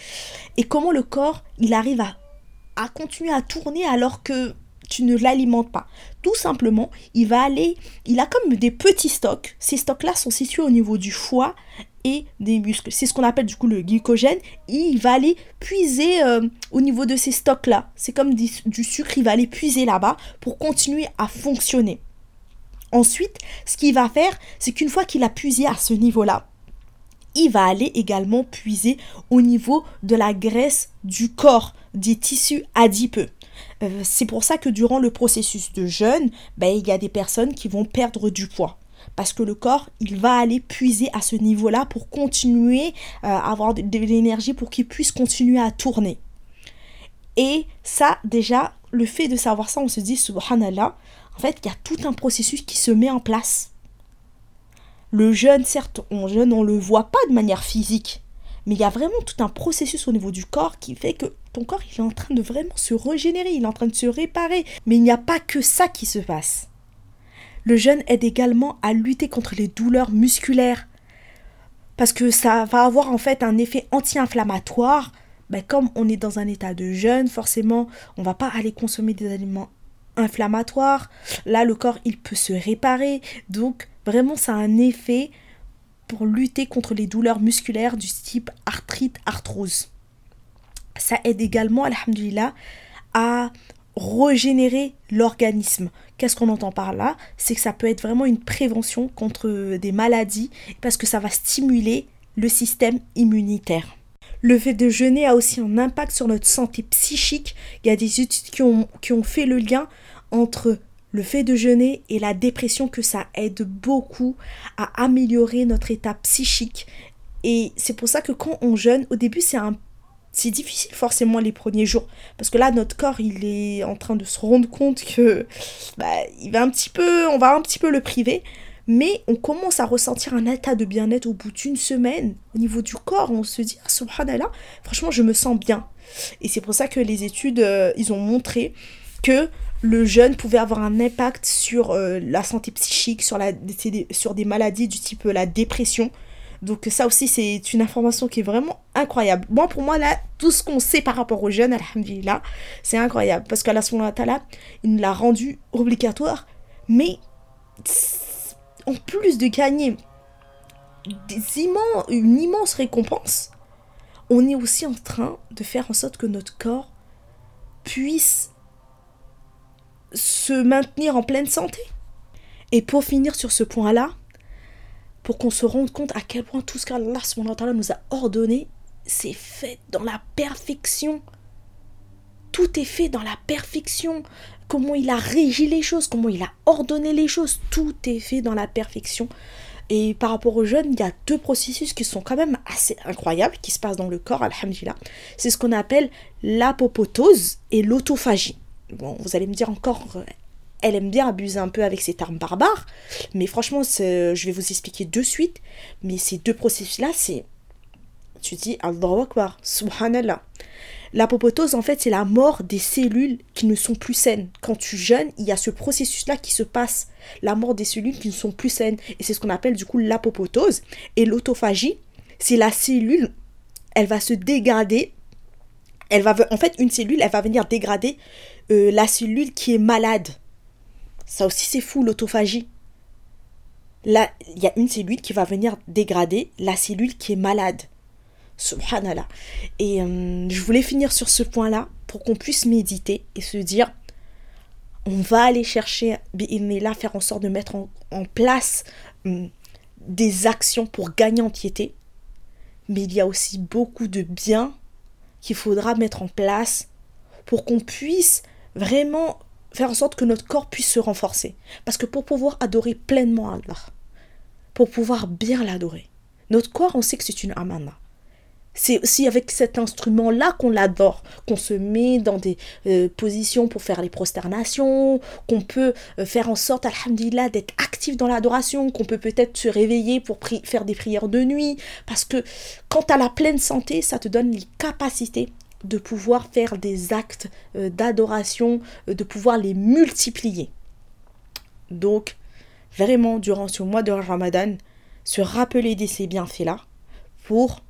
Et comment le corps, il arrive à, continuer à tourner alors que tu ne l'alimentes pas. Tout simplement, il va aller, il a comme des petits stocks. Ces stocks-là sont situés au niveau du foie et des muscles. C'est ce qu'on appelle du coup le glycogène. il va aller puiser euh, au niveau de ces stocks-là. C'est comme du sucre, il va aller puiser là-bas pour continuer à fonctionner. Ensuite, ce qu'il va faire, c'est qu'une fois qu'il a puisé à ce niveau-là, il va aller également puiser au niveau de la graisse du corps, des tissus adipeux. Euh, c'est pour ça que durant le processus de jeûne, ben, il y a des personnes qui vont perdre du poids. Parce que le corps, il va aller puiser à ce niveau-là pour continuer euh, à avoir de, de l'énergie pour qu'il puisse continuer à tourner. Et ça, déjà, le fait de savoir ça, on se dit, subhanallah, en fait, il y a tout un processus qui se met en place. Le jeûne, certes, on jeûne, ne le voit pas de manière physique, mais il y a vraiment tout un processus au niveau du corps qui fait que ton corps, est en train de vraiment se régénérer, il est en train de se réparer. Mais il n'y a pas que ça qui se passe. Le jeûne aide également à lutter contre les douleurs musculaires. Parce que ça va avoir en fait un effet anti-inflammatoire. Ben, comme on est dans un état de jeûne, forcément, on va pas aller consommer des aliments inflammatoire. Là, le corps, il peut se réparer. Donc, vraiment, ça a un effet pour lutter contre les douleurs musculaires du type arthrite, arthrose. Ça aide également, alhamdulillah, à régénérer l'organisme. Qu'est-ce qu'on entend par là? C'est que ça peut être vraiment une prévention contre des maladies parce que ça va stimuler le système immunitaire. Le fait de jeûner a aussi un impact sur notre santé psychique. Il y a des études qui ont, qui ont fait le lien entre le fait de jeûner et la dépression que ça aide beaucoup à améliorer notre état psychique. Et c'est pour ça que quand on jeûne, au début c'est un c'est difficile forcément les premiers jours parce que là notre corps il est en train de se rendre compte que bah, il va un petit peu on va un petit peu le priver mais on commence à ressentir un état de bien-être au bout d'une semaine au niveau du corps. On se dit, ah, subhanallah, franchement, je me sens bien. Et c'est pour ça que les études, euh, ils ont montré que le jeûne pouvait avoir un impact sur euh, la santé psychique, sur, la, sur des maladies du type euh, la dépression. Donc ça aussi, c'est une information qui est vraiment incroyable. Moi, pour moi, là, tout ce qu'on sait par rapport au jeûne, alhamdulillah, c'est incroyable. Parce qu'Allah, il l'a rendu obligatoire. Mais en plus de gagner des immenses, une immense récompense, on est aussi en train de faire en sorte que notre corps puisse se maintenir en pleine santé. Et pour finir sur ce point-là, pour qu'on se rende compte à quel point tout ce qu'Allah nous a ordonné, c'est fait dans la perfection. Tout est fait dans la perfection comment il a régi les choses, comment il a ordonné les choses. Tout est fait dans la perfection. Et par rapport aux jeunes, il y a deux processus qui sont quand même assez incroyables qui se passent dans le corps, alhamdulillah. C'est ce qu'on appelle l'apopotose et l'autophagie. Bon, vous allez me dire encore, elle aime bien abuser un peu avec ces termes barbares, mais franchement, je vais vous expliquer de suite. Mais ces deux processus-là, c'est. Tu dis, Allahu Akbar, subhanallah. L'apoptose, en fait, c'est la mort des cellules qui ne sont plus saines. Quand tu jeûnes, il y a ce processus-là qui se passe. La mort des cellules qui ne sont plus saines. Et c'est ce qu'on appelle du coup l'apoptose. Et l'autophagie, c'est la cellule, elle va se dégrader. Elle va, en fait, une cellule, elle va venir dégrader euh, la cellule qui est malade. Ça aussi, c'est fou, l'autophagie. Là, il y a une cellule qui va venir dégrader la cellule qui est malade. Subhanallah. Et euh, je voulais finir sur ce point-là pour qu'on puisse méditer et se dire on va aller chercher, là, faire en sorte de mettre en, place hum, des actions pour gagner en piété. Mais il y a aussi beaucoup de biens qu'il faudra mettre en place pour qu'on puisse vraiment faire en sorte que notre corps puisse se renforcer. Parce que pour pouvoir adorer pleinement Allah, pour pouvoir bien l'adorer, notre corps, on sait que c'est une amana. C'est aussi avec cet instrument-là qu'on l'adore, qu'on se met dans des euh, positions pour faire les prosternations, qu'on peut euh, faire en sorte, alhamdulillah, d'être actif dans l'adoration, qu'on peut peut-être se réveiller pour faire des prières de nuit. Parce que quand tu as la pleine santé, ça te donne les capacités de pouvoir faire des actes euh, d'adoration, de pouvoir les multiplier. Donc, vraiment, durant ce mois de Ramadan, se rappeler de ces bienfaits-là pour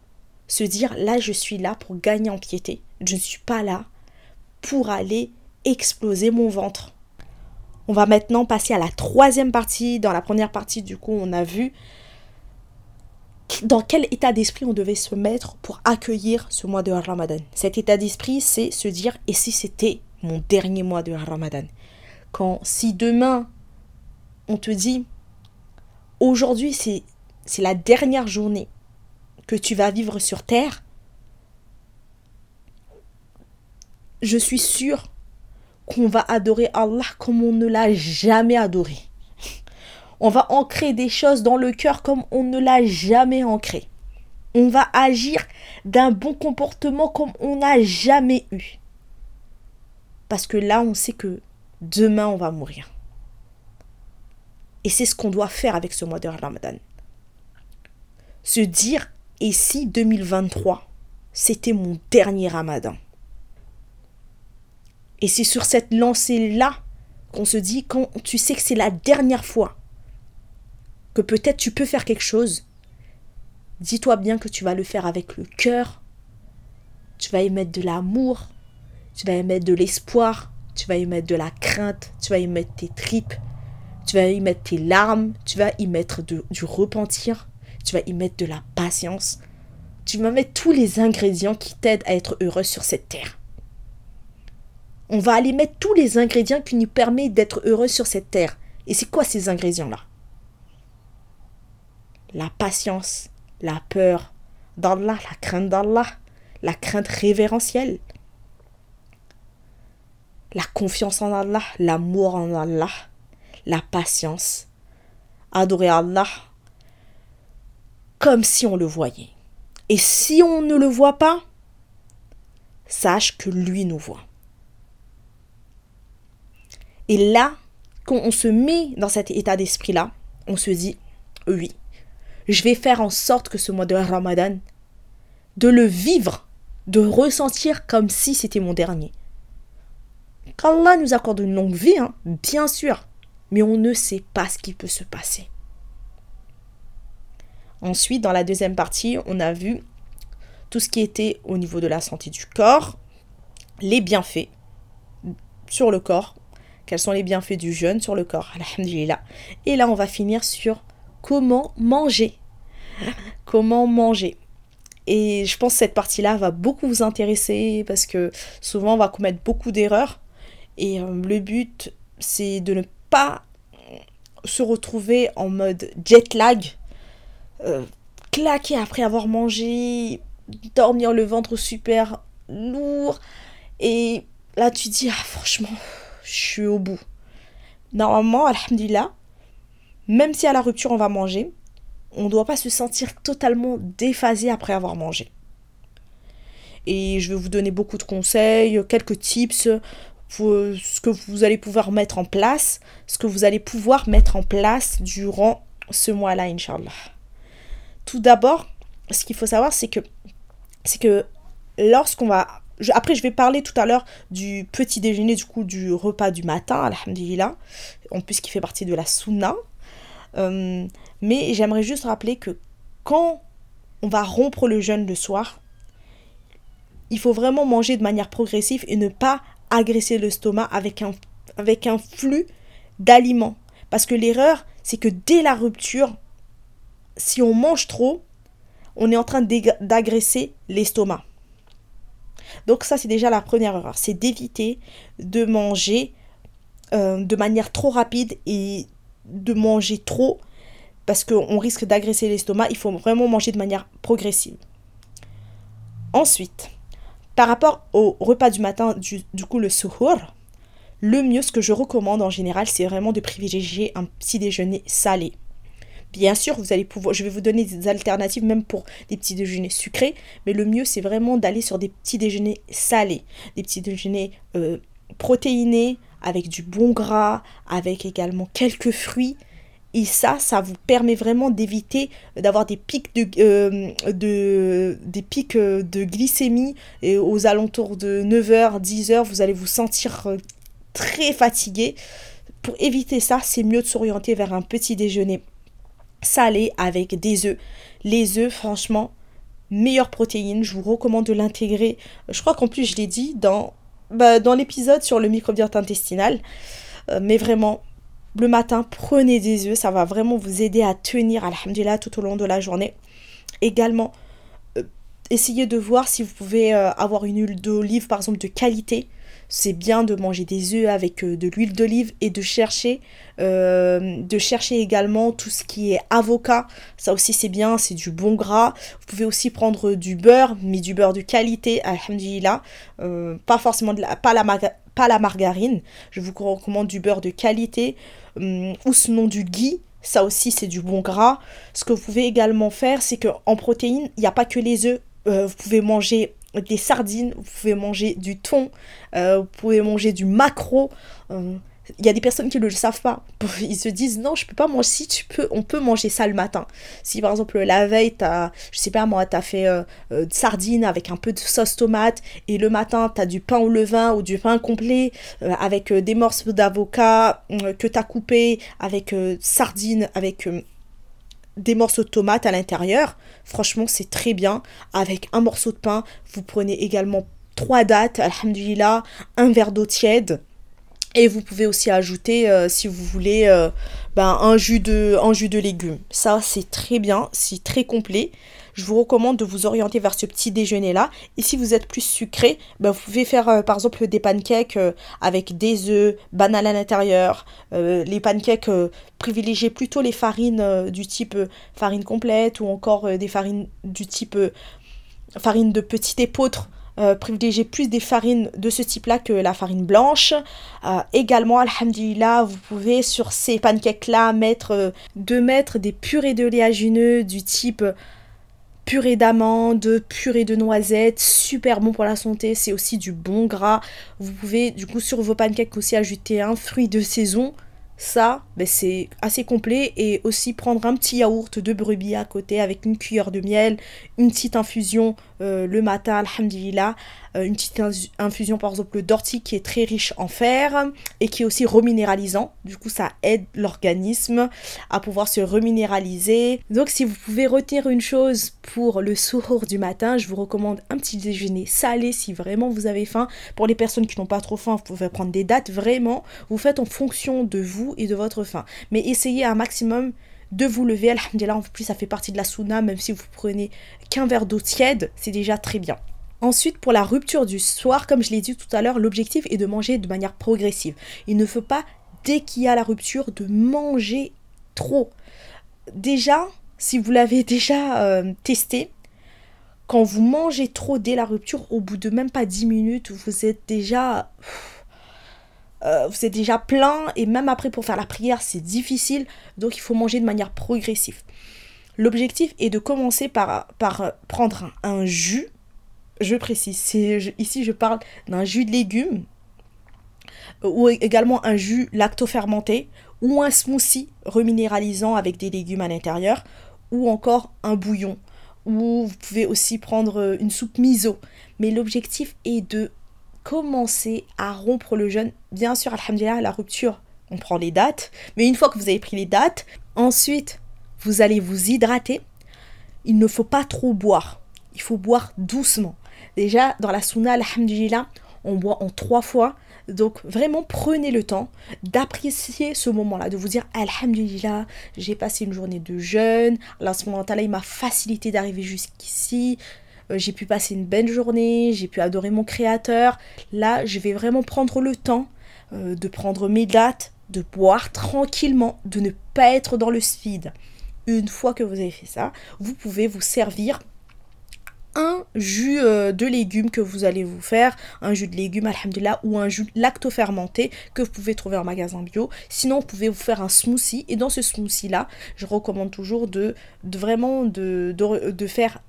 se dire là je suis là pour gagner en piété. Je ne suis pas là pour aller exploser mon ventre. On va maintenant passer à la troisième partie. Dans la première partie, du coup, on a vu dans quel état d'esprit on devait se mettre pour accueillir ce mois de Ramadan? Cet état d'esprit, c'est se dire et si c'était mon dernier mois de Ramadan? Quand si demain on te dit aujourd'hui c'est c'est la dernière journée que tu vas vivre sur Terre, je suis sûre qu'on va adorer Allah comme on ne l'a jamais adoré. On va ancrer des choses dans le cœur comme on ne l'a jamais ancré. On va agir d'un bon comportement comme on n'a jamais eu. Parce que là, on sait que demain, on va mourir. Et c'est ce qu'on doit faire avec ce mois de Ramadan. Se dire et si 2023, c'était mon dernier ramadan? Et c'est sur cette lancée-là qu'on se dit, quand tu sais que c'est la dernière fois que peut-être tu peux faire quelque chose, dis-toi bien que tu vas le faire avec le cœur, tu vas y mettre de l'amour, tu vas y mettre de l'espoir, tu vas y mettre de la crainte, tu vas y mettre tes tripes, tu vas y mettre tes larmes, tu vas y mettre du repentir, tu vas y mettre de la patience, tu vas mettre tous les ingrédients qui t'aident à être heureux sur cette terre. On va aller mettre tous les ingrédients qui nous permettent d'être heureux sur cette terre. Et c'est quoi ces ingrédients-là? La patience, la peur d'Allah, la crainte d'Allah, la crainte révérentielle, la confiance en Allah, l'amour en Allah, la patience, adorer Allah comme si on le voyait. Et si on ne le voit pas, sache que lui nous voit. Et là, quand on se met dans cet état d'esprit-là, on se dit, oui, je vais faire en sorte que ce mois de Ramadan, de le vivre, de ressentir comme si c'était mon dernier. Qu'Allah nous accorde une longue vie, hein, bien sûr, mais on ne sait pas ce qui peut se passer. Ensuite, dans la deuxième partie, on a vu tout ce qui était au niveau de la santé du corps, les bienfaits sur le corps, quels sont les bienfaits du jeûne sur le corps, alhamdulillah. Et là, on va finir sur comment manger. comment manger. Et je pense que cette partie-là va beaucoup vous intéresser parce que souvent on va commettre beaucoup d'erreurs. Et euh, le but, c'est de ne pas se retrouver en mode jet lag euh, claquer après avoir mangé, dormir le ventre super lourd. Et là, tu dis, ah, franchement, je suis au bout. Normalement, alhamdulillah, même si à la rupture on va manger, on ne doit pas se sentir totalement déphasé après avoir mangé. Et je vais vous donner beaucoup de conseils, quelques tips pour ce que vous allez pouvoir mettre en place, ce que vous allez pouvoir mettre en place durant ce mois-là, Inch'Allah. Tout d'abord, ce qu'il faut savoir, c'est que, c'est que lorsqu'on va. après, je vais parler tout à l'heure du petit déjeuner, du coup, du repas du matin, alhamdulillah, en plus qui fait partie de la sunna. Euh, mais j'aimerais juste rappeler que quand on va rompre le jeûne le soir, il faut vraiment manger de manière progressive et ne pas agresser l'estomac avec un, flux d'aliments. Parce que l'erreur, c'est que dès la rupture, si on mange trop, on est en train d'agresser l'estomac. Donc ça, c'est déjà la première erreur. C'est d'éviter de manger euh, de manière trop rapide et de manger trop parce qu'on risque d'agresser l'estomac. Il faut vraiment manger de manière progressive. Ensuite, par rapport au repas du matin, du, coup le suhoor, le mieux, ce que je recommande en général, c'est vraiment de privilégier un petit déjeuner salé Bien sûr, vous allez pouvoir, je vais vous donner des alternatives même pour des petits déjeuners sucrés, mais le mieux c'est vraiment d'aller sur des petits déjeuners salés, des petits déjeuners euh, protéinés avec du bon gras, avec également quelques fruits. Et ça, ça vous permet vraiment d'éviter d'avoir des pics de, euh, de, des pics euh, de glycémie et aux alentours de 9h, 10h, vous allez vous sentir euh, très fatigué. Pour éviter ça, c'est mieux de s'orienter vers un petit déjeuner salé avec des œufs. Les œufs, franchement, meilleure protéine. Je vous recommande de l'intégrer. Je crois qu'en plus, je l'ai dit dans, bah, dans l'épisode sur le microbiote intestinal. mais vraiment, le matin, prenez des œufs, ça va vraiment vous aider à tenir, alhamdulillah, tout au long de la journée. Également, euh, essayez de voir si vous pouvez euh, avoir une huile d'olive, par exemple, de qualité. C'est bien de manger des œufs avec euh, de l'huile d'olive et de chercher, de chercher également tout ce qui est avocat. Ça aussi c'est bien, c'est du bon gras. Vous pouvez aussi prendre du beurre, mais du beurre de qualité, alhamdulillah. pas forcément de la, pas la, pas la margarine. Je vous recommande du beurre de qualité. Hum, ou sinon du ghee. Ça aussi, c'est du bon gras. Ce que vous pouvez également faire, c'est qu'en protéines, il n'y a pas que les œufs. Euh, vous pouvez manger des sardines, vous pouvez manger du thon, euh, vous pouvez manger du maquereau. Euh, il y a des personnes qui ne le savent pas. [laughs] Ils se disent non, je peux pas manger. Si tu peux, on peut manger ça le matin. Si par exemple la veille, as, je sais pas moi, tu as fait euh, de sardines avec un peu de sauce tomate et le matin, tu as du pain au levain ou du pain complet avec des morceaux d'avocat que tu as coupé avec sardines, avec des morceaux de tomate à l'intérieur. Franchement, c'est très bien. Avec un morceau de pain, vous prenez également trois dattes, alhamdulillah, un verre d'eau tiède et vous pouvez aussi ajouter, euh, si vous voulez, euh, ben, un, jus de, un jus de légumes. Ça, c'est très bien, c'est très complet. Je vous recommande de vous orienter vers ce petit déjeuner-là. Et si vous êtes plus sucré, ben, vous pouvez faire euh, par exemple des pancakes avec des œufs, banane à l'intérieur. les pancakes, privilégiez plutôt les farines du type farine complète ou encore des farines du type farine de petit épeautre euh, privilégier plus des farines de ce type-là que la farine blanche. Euh, également, alhamdulillah, vous pouvez sur ces pancakes-là mettre, euh, de mettre des purées de léagineux du type purée d'amandes, purée de noisettes, super bon pour la santé, c'est aussi du bon gras. Vous pouvez du coup sur vos pancakes aussi ajouter un fruit de saison ça, ben c'est assez complet. Et aussi prendre un petit yaourt de brebis à côté avec une cuillère de miel, une petite infusion euh, le matin, alhamdulillah. Euh, une petite infusion par exemple d'ortie qui est très riche en fer et qui est aussi reminéralisant. Du coup, ça aide l'organisme à pouvoir se reminéraliser. Donc, si vous pouvez retenir une chose pour le sourd du matin, je vous recommande un petit déjeuner salé si vraiment vous avez faim. Pour les personnes qui n'ont pas trop faim, vous pouvez prendre des dates. Vraiment, vous faites en fonction de vous et de votre faim. Mais essayez un maximum de vous lever. Alhamdulillah, en plus, ça fait partie de la sunna, même si vous prenez qu'un verre d'eau tiède, c'est déjà très bien. Ensuite, pour la rupture du soir, comme je l'ai dit tout à l'heure, l'objectif est de manger de manière progressive. Il ne faut pas, dès qu'il y a la rupture, de manger trop. Déjà, si vous l'avez [laughs] déjà euh, testé, quand vous mangez trop dès la rupture, au bout de même pas 10 minutes, vous êtes déjà... Euh, vous êtes déjà plein et même après pour faire la prière c'est difficile donc il faut manger de manière progressive. L'objectif est de commencer par, prendre un jus je précise, ici je parle d'un jus de légumes euh, ou également un jus lacto-fermenté ou un smoothie reminéralisant avec des légumes à l'intérieur ou encore un bouillon ou vous pouvez aussi prendre euh, une soupe miso. Mais l'objectif est de commencer à rompre le jeûne. Bien sûr, alhamdulillah, la rupture, on prend les dates. Mais une fois que vous avez pris les dates, ensuite, vous allez vous hydrater. Il ne faut pas trop boire. Il faut boire doucement. Déjà, dans la sunna, alhamdulillah, on boit en trois fois. Donc vraiment prenez le temps d'apprécier ce moment-là, de vous dire Alhamdulillah, j'ai passé une journée de jeûne, Allah il m'a facilité d'arriver jusqu'ici, j'ai pu passer une belle journée, j'ai pu adorer mon créateur. Là, je vais vraiment prendre le temps euh, de prendre mes dates, de boire tranquillement, de ne pas être dans le speed. Une fois que vous avez fait ça, vous pouvez vous servir un jus euh, de légumes que vous allez vous faire, un jus de légumes, alhamdulillah, ou un jus lacto-fermenté que vous pouvez trouver en magasin bio. Sinon, vous pouvez vous faire un smoothie. Et dans ce smoothie-là, je recommande toujours de, vraiment de, faire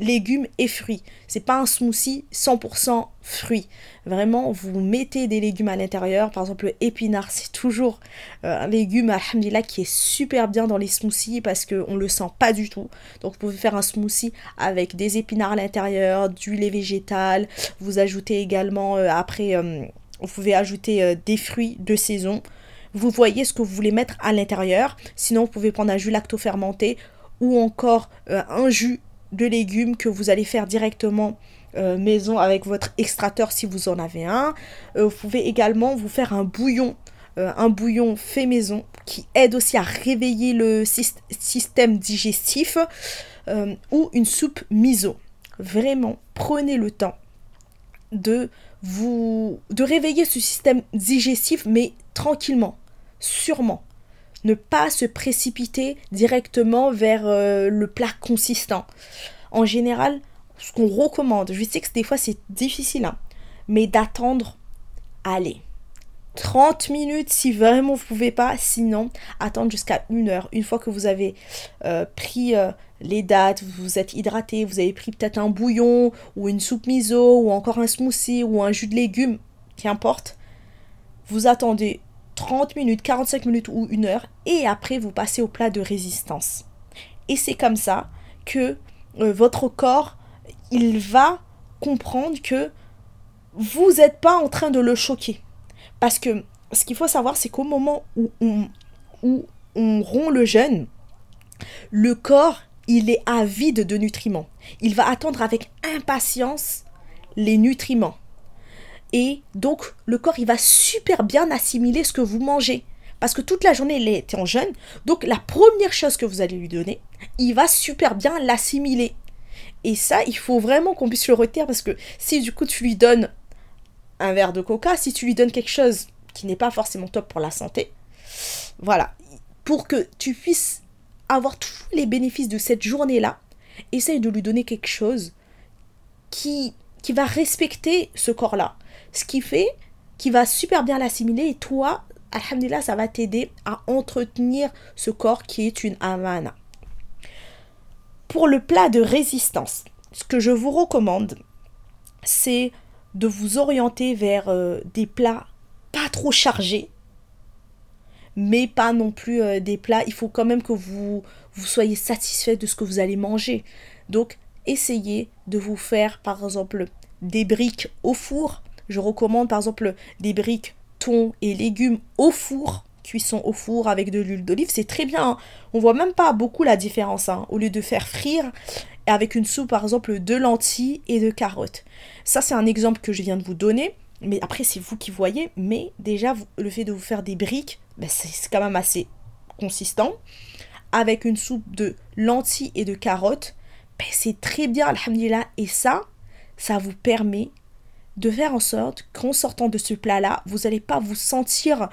légumes et fruits. C'est pas un smoothie 100% fruits. Vraiment, vous mettez des légumes à l'intérieur. Par exemple, le épinard, c'est toujours euh, un légume, alhamdulillah, qui est super bien dans les smoothies parce qu'on le sent pas du tout. Donc, vous pouvez faire un smoothie avec des épinards à l'intérieur, du lait végétal. Vous ajoutez également, euh, après, euh, vous pouvez ajouter des fruits de saison. Vous voyez ce que vous voulez mettre à l'intérieur. Sinon, vous pouvez prendre un jus lacto-fermenté ou encore un jus de légumes que vous allez faire directement euh, maison avec votre extracteur si vous en avez un. Euh, vous pouvez également vous faire un bouillon, euh, un bouillon fait maison qui aide aussi à réveiller le système digestif ou une soupe miso. Vraiment, prenez le temps de vous de réveiller ce système digestif mais tranquillement, sûrement. Ne pas se précipiter directement vers le plat consistant. En général, ce qu'on recommande, je sais que des fois c'est difficile, hein, mais d'attendre, allez, 30 minutes si vraiment vous pouvez pas, sinon attendre jusqu'à une heure. Une fois que vous avez euh, pris euh, les dates, vous vous êtes hydraté, vous avez pris peut-être un bouillon ou une soupe miso ou encore un smoothie ou un jus de légumes, qu'importe, vous attendez 30 minutes, 45 minutes ou une heure et après vous passez au plat de résistance. Et c'est comme ça que euh, votre corps il va comprendre que vous n'êtes pas en train de le choquer. Parce que ce qu'il faut savoir, c'est qu'au moment où on, rompt le jeûne, le corps, il est avide de nutriments. Il va attendre avec impatience les nutriments. Et donc, le corps, il va super bien assimiler ce que vous mangez. Parce que toute la journée, il était en jeûne. Donc, la première chose que vous allez lui donner, il va super bien l'assimiler. Et ça, il faut vraiment qu'on puisse le retenir parce que si du coup tu lui donnes un verre de coca, si tu lui donnes quelque chose qui n'est pas forcément top pour la santé, voilà, pour que tu puisses avoir tous les bénéfices de cette journée-là, essaye de lui donner quelque chose qui, qui va respecter ce corps-là. Ce qui fait qu'il va super bien l'assimiler et toi, alhamdulillah, ça va t'aider à entretenir ce corps qui est une amana. Pour le plat de résistance, ce que je vous recommande, c'est de vous orienter vers euh, des plats pas trop chargés, mais pas non plus euh, des plats. Il faut quand même que vous, vous soyez satisfait de ce que vous allez manger. Donc, essayez de vous faire, par exemple, des briques au four. Je recommande, par exemple, des briques thon et légumes au four cuisson au four avec de l'huile d'olive, c'est très bien. Hein. On voit même pas beaucoup la différence. Hein. Au lieu de faire frire avec une soupe, par exemple, de lentilles et de carottes. Ça, c'est un exemple que je viens de vous donner. Mais après, c'est vous qui voyez. Mais déjà, le fait de vous faire des briques, ben, c'est quand même assez consistant. Avec une soupe de lentilles et de carottes, ben, c'est très bien, alhamdulillah. Et ça, ça vous permet de faire en sorte qu'en sortant de ce plat-là, vous n'allez pas vous sentir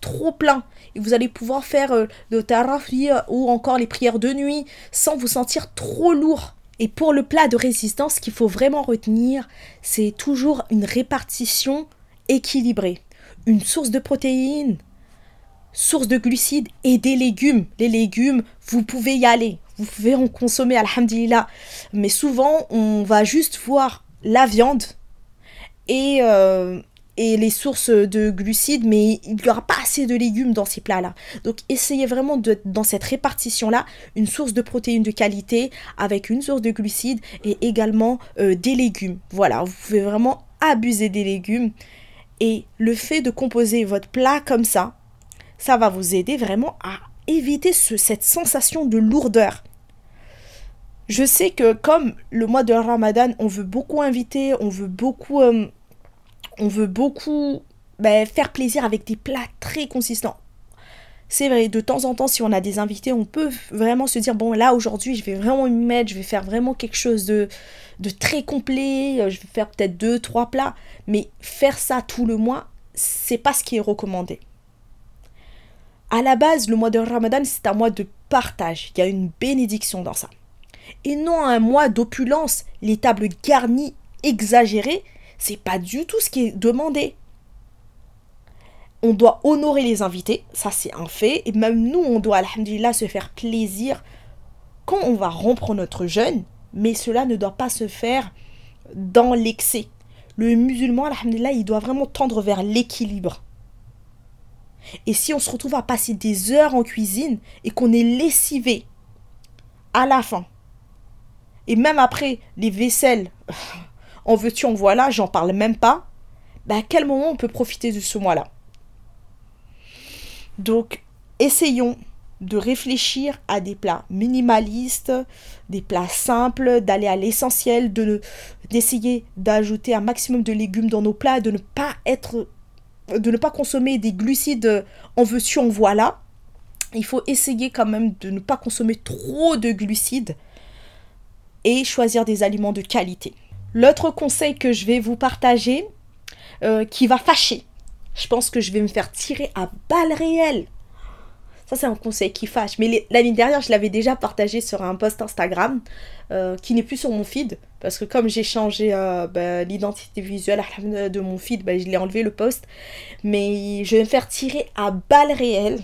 trop plein. Et vous allez pouvoir faire euh, le tarafi ou encore les prières de nuit sans vous sentir trop lourd. Et pour le plat de résistance, ce qu'il faut vraiment retenir, c'est toujours une répartition équilibrée. Une source de protéines, source de glucides et des légumes. Les légumes, vous pouvez y aller. Vous pouvez en consommer, alhamdulillah. Mais souvent, on va juste voir la viande et, euh, et les sources de glucides, mais il n'y aura pas assez de légumes dans ces plats-là. Donc essayez vraiment de, dans cette répartition-là, une source de protéines de qualité avec une source de glucides et également euh, des légumes. Voilà, vous pouvez vraiment abuser des légumes. Et le fait de composer votre plat comme ça, ça va vous aider vraiment à éviter cette sensation de lourdeur. Je sais que comme le mois de Ramadan, on veut beaucoup inviter, on veut beaucoup euh, on veut beaucoup ben, faire plaisir avec des plats très consistants. C'est vrai, de temps en temps, si on a des invités, on peut vraiment se dire, bon, là, aujourd'hui, je vais vraiment me mettre, je vais faire vraiment quelque chose de, de très complet, euh, je vais faire peut-être deux, trois plats, mais faire ça tout le mois, c'est pas ce qui est recommandé. À la base, le mois de Ramadan, c'est un mois de partage. Il y a une bénédiction dans ça. et non un mois d'opulence, les tables garnies exagérées, c'est pas du tout ce qui est demandé. On doit honorer les invités, ça c'est un fait, et même nous, on doit, alhamdulillah, se faire plaisir quand on va rompre notre jeûne, mais cela ne doit pas se faire dans l'excès. Le musulman, alhamdulillah, il doit vraiment tendre vers l'équilibre. Et si on se retrouve à passer des heures en cuisine et qu'on est lessivé à la fin, et même après les vaisselles, en veux-tu, en voilà, j'en parle même pas, ben à quel moment on peut profiter de ce mois-là Donc, essayons de réfléchir à des plats minimalistes, des plats simples, d'aller à l'essentiel, de d'essayer d'ajouter un maximum de légumes dans nos plats, de ne pas être de ne pas consommer des glucides en veux-tu, en voilà. Il faut essayer quand même de ne pas consommer trop de glucides et choisir des aliments de qualité. L'autre conseil que je vais vous partager, euh, qui va fâcher, je pense que je vais me faire tirer à balles réelles. Ça, c'est un conseil qui fâche. Mais l'année dernière, je l'avais déjà partagé sur un post Instagram euh, qui n'est plus sur mon feed. Parce que comme j'ai changé euh, ben, l'identité visuelle de mon feed, ben, je l'ai enlevé le post. Mais je vais me faire tirer à balles réelles.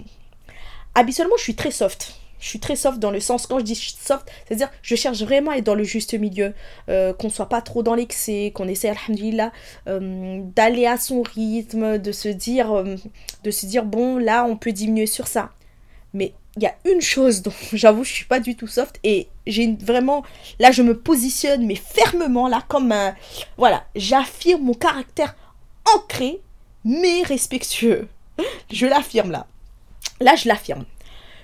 Habituellement, je suis très soft. Je suis très soft dans le sens, quand je dis soft, c'est-à-dire je cherche vraiment à être dans le juste milieu, euh, qu'on soit pas trop dans l'excès, qu'on essaie, alhamdulillah, euh, d'aller à son rythme, de se dire, de se dire, bon, là, on peut diminuer sur ça. Mais il y a une chose dont [laughs] j'avoue, je suis pas du tout soft et j'ai vraiment là je me positionne mais fermement là comme un voilà, j'affirme mon caractère ancré mais respectueux. [laughs] Je l'affirme là. Là, je l'affirme.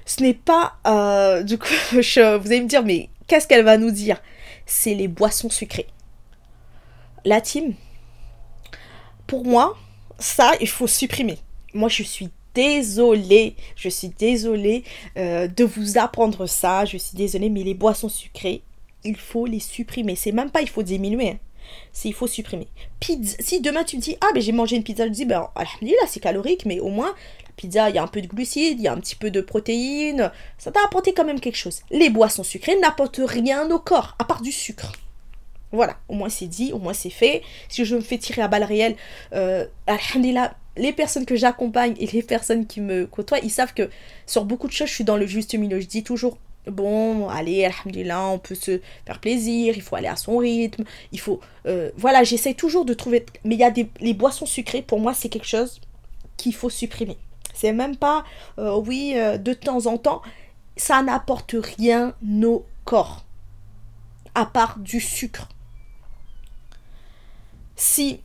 Ce n'est pas euh, du coup [laughs] vous allez me dire mais qu'est-ce qu'elle va nous dire? C'est les boissons sucrées. La team pour moi, ça il faut supprimer. Moi, je suis désolée, je suis désolée euh, de vous apprendre ça, je suis désolée, mais les boissons sucrées, il faut les supprimer. C'est même pas il faut diminuer, hein. c'est il faut supprimer. Pizza, si demain tu me dis, ah ben j'ai mangé une pizza, je dis, ben là c'est calorique, mais au moins, pizza, il y a un peu de glucides, il y a un petit peu de protéines, ça t'a apporté quand même quelque chose. Les boissons sucrées n'apportent rien au corps, à part du sucre. Voilà, au moins c'est dit, au moins c'est fait. Si je me fais tirer à balles réelles, euh, alhamdulillah, les personnes que j'accompagne et les personnes qui me côtoient, ils savent que sur beaucoup de choses, je suis dans le juste milieu. Je dis toujours, bon, allez, alhamdulillah, on peut se faire plaisir, il faut aller à son rythme, il faut... Euh, voilà, j'essaie toujours de trouver... Mais il y a des... Les boissons sucrées, pour moi, c'est quelque chose qu'il faut supprimer. C'est même pas, euh, oui, euh, de temps en temps, ça n'apporte rien au corps, à part du sucre. Si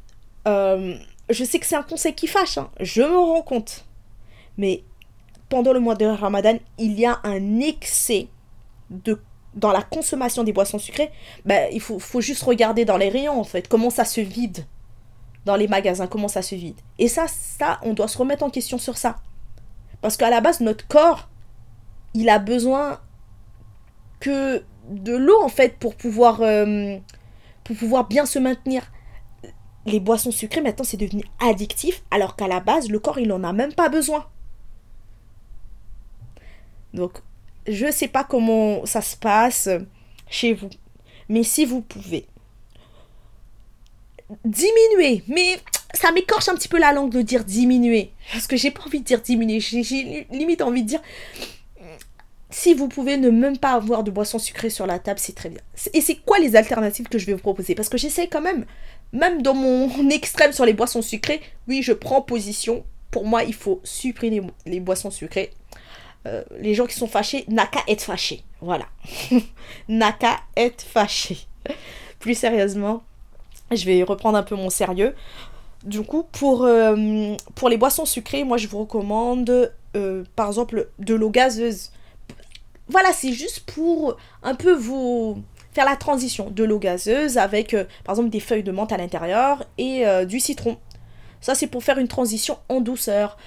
je sais que c'est un conseil qui fâche, hein. je me rends compte. Mais pendant le mois de Ramadan, il y a un excès dans la consommation des boissons sucrées. Ben, il faut, faut juste regarder dans les rayons, en fait, comment ça se vide. Dans les magasins, comment ça se vide. Et ça, ça, on doit se remettre en question sur ça. Parce qu'à la base, notre corps, il a besoin que de l'eau, en fait, pour pouvoir, euh, pour pouvoir bien se maintenir les boissons sucrées, maintenant, c'est devenu addictif, alors qu'à la base, le corps, il n'en a même pas besoin. Donc, je ne sais pas comment ça se passe chez vous, mais si vous pouvez diminuer, mais ça m'écorche un petit peu la langue de dire diminuer, parce que j'ai pas envie de dire diminuer, j'ai limite envie de dire si vous pouvez ne même pas avoir de boissons sucrées sur la table, c'est très bien. Et c'est quoi les alternatives que je vais vous proposer? Parce que j'essaie quand même, même dans mon [laughs] extrême sur les boissons sucrées, oui, je prends position. Pour moi, il faut supprimer les boissons sucrées. Euh, les gens qui sont fâchés, n'a qu'à être fâchés. Voilà. [laughs] n'a qu'à être fâchés. Plus sérieusement, je vais reprendre un peu mon sérieux. Du coup, pour, euh, les boissons sucrées, moi je vous recommande euh, par exemple de l'eau gazeuse. Voilà, c'est juste pour un peu vous faire la transition de l'eau gazeuse avec euh, par exemple des feuilles de menthe à l'intérieur et du citron. Ça c'est pour faire une transition en douceur.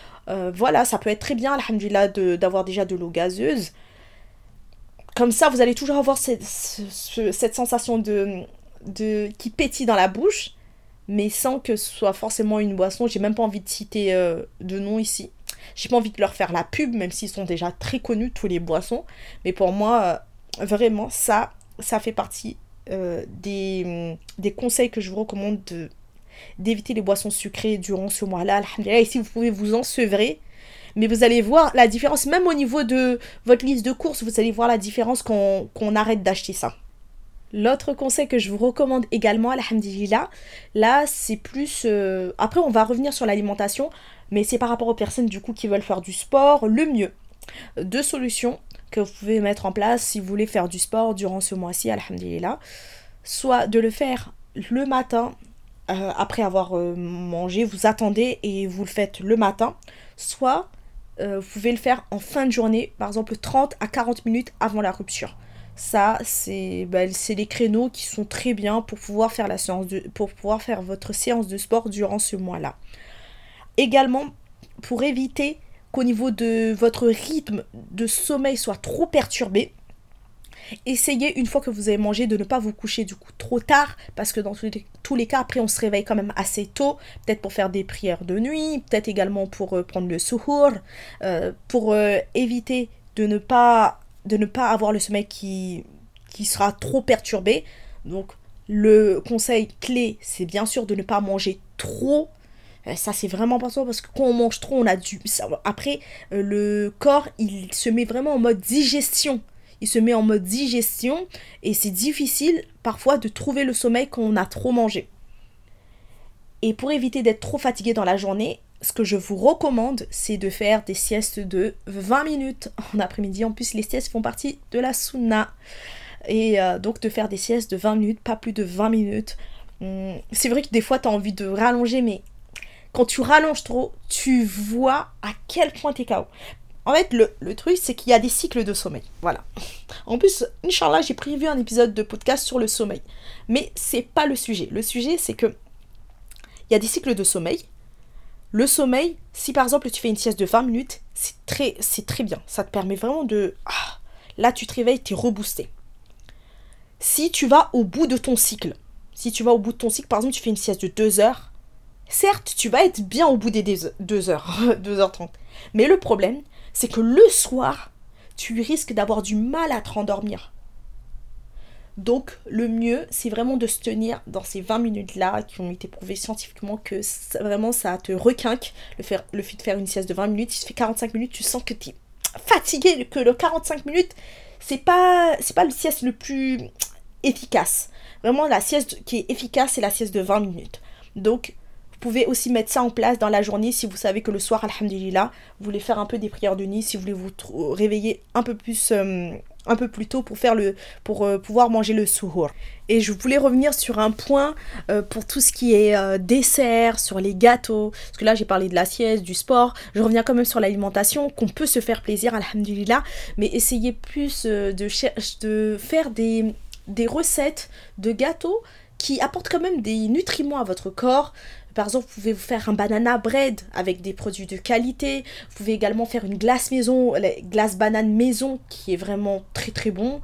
Voilà, ça peut être très bien, alhamdulillah, d'avoir déjà de l'eau gazeuse. Comme ça, vous allez toujours avoir cette sensation de, de, qui pétille dans la bouche, mais sans que ce soit forcément une boisson. J'ai même pas envie de citer de nom ici. J'ai pas envie de leur faire la pub, même s'ils sont déjà très connus, tous les boissons. Mais pour moi, vraiment, ça, ça fait partie euh, des, des, conseils que je vous recommande d'éviter les boissons sucrées durant ce mois-là. Et si vous pouvez vous ensevrer, mais vous allez voir la différence, même au niveau de votre liste de courses, vous allez voir la différence qu'on arrête d'acheter ça. L'autre conseil que je vous recommande également, alhamdulillah, là c'est plus... Euh, après on va revenir sur l'alimentation, mais c'est par rapport aux personnes du coup qui veulent faire du sport, le mieux. Deux solutions que vous pouvez mettre en place si vous voulez faire du sport durant ce mois-ci, alhamdulillah. Soit de le faire le matin, euh, après avoir euh, mangé, vous attendez et vous le faites le matin. Soit vous pouvez le faire en fin de journée, par exemple 30 à 40 minutes avant la rupture. Ça, bah, c'est les créneaux qui sont très bien pour pouvoir faire la séance de, faire votre séance de sport durant ce mois-là. Également, pour éviter qu'au niveau de votre rythme de sommeil soit trop perturbé, essayez une fois que vous avez mangé de ne pas vous coucher du coup trop tard parce que dans tous les, cas après on se réveille quand même assez tôt peut-être pour faire des prières de nuit peut-être également pour euh, prendre le suhour euh, pour euh, éviter de ne pas de ne pas avoir le sommeil qui, qui sera trop perturbé. Donc le conseil clé, c'est bien sûr de ne pas manger trop. Euh, ça, c'est vraiment important parce que quand on mange trop, on a du... Après, euh, le corps, il se met vraiment en mode digestion. Il se met en mode digestion et c'est difficile parfois de trouver le sommeil quand on a trop mangé. Et pour éviter d'être trop fatigué dans la journée, ce que je vous recommande, c'est de faire des siestes de 20 minutes en après-midi. En plus, les siestes font partie de la sunna. Et euh, donc de faire des siestes de 20 minutes, pas plus de 20 minutes. Hum, c'est vrai que des fois, tu as envie de rallonger, mais quand tu rallonges trop, tu vois à quel point tu es KO. En fait, le, le truc, c'est qu'il y a des cycles de sommeil. Voilà. En plus, Inch'Allah, j'ai prévu un épisode de podcast sur le sommeil. Mais c'est pas le sujet. Le sujet, c'est que il y a des cycles de sommeil le sommeil, si par exemple tu fais une sieste de 20 minutes, c'est très, c'est très bien. Ça te permet vraiment de... Ah, là, tu te réveilles, tu es reboosté. Si tu vas au bout de ton cycle, si tu vas au bout de ton cycle, par exemple, tu fais une sieste de 2 heures, certes, tu vas être bien au bout des 2 heures, [laughs] 2h30. Mais le problème, c'est que le soir, tu risques d'avoir du mal à te rendormir. Donc le mieux, c'est vraiment de se tenir dans ces 20 minutes-là qui ont été prouvées scientifiquement que vraiment ça te requinque. Le, faire, fait de faire une sieste de 20 minutes, si tu fais 45 minutes, tu sens que tu es fatigué, que le 45 minutes, c'est pas, c'est pas le sieste le plus efficace. Vraiment, la sieste qui est efficace, c'est la sieste de 20 minutes. Donc, vous pouvez aussi mettre ça en place dans la journée si vous savez que le soir, alhamdulillah, vous voulez faire un peu des prières de nuit, si vous voulez vous réveiller un peu plus... Euh, un peu plus tôt pour faire le pour euh, pouvoir manger le suhoor. Et je voulais revenir sur un point euh, pour tout ce qui est euh, dessert, sur les gâteaux, parce que là j'ai parlé de la sieste, du sport, je reviens quand même sur l'alimentation, qu'on peut se faire plaisir, alhamdulillah, mais essayez plus de, de faire des, des recettes de gâteaux qui apportent quand même des nutriments à votre corps, par exemple, vous pouvez vous faire un banana bread avec des produits de qualité. Vous pouvez également faire une glace maison, la glace banane maison qui est vraiment très très bon.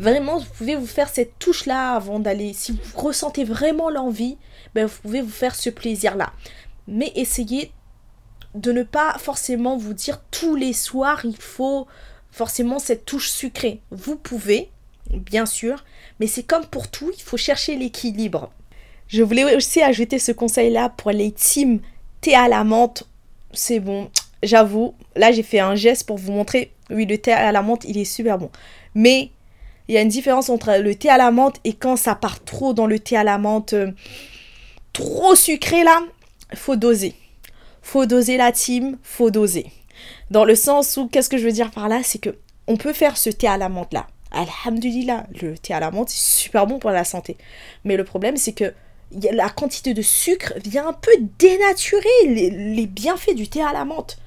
Vraiment, vous pouvez vous faire cette touche-là avant d'aller. Si vous ressentez vraiment l'envie, ben vous pouvez vous faire ce plaisir-là. Mais essayez de ne pas forcément vous dire tous les soirs il faut forcément cette touche sucrée. Vous pouvez, bien sûr, mais c'est comme pour tout, il faut chercher l'équilibre. Je voulais aussi ajouter ce conseil-là pour les teams thé à la menthe. C'est bon, j'avoue. Là, j'ai fait un geste pour vous montrer. Oui, le thé à la menthe, il est super bon. Mais il y a une différence entre le thé à la menthe et quand ça part trop dans le thé à la menthe, euh, trop sucré là, faut doser. Faut doser la team, faut doser. Dans le sens où, qu'est-ce que je veux dire par là, c'est que on peut faire ce thé à la menthe là. Alhamdulillah, le thé à la menthe, c'est super bon pour la santé. Mais le problème, c'est que la quantité de sucre vient un peu dénaturer les, bienfaits du thé à la menthe.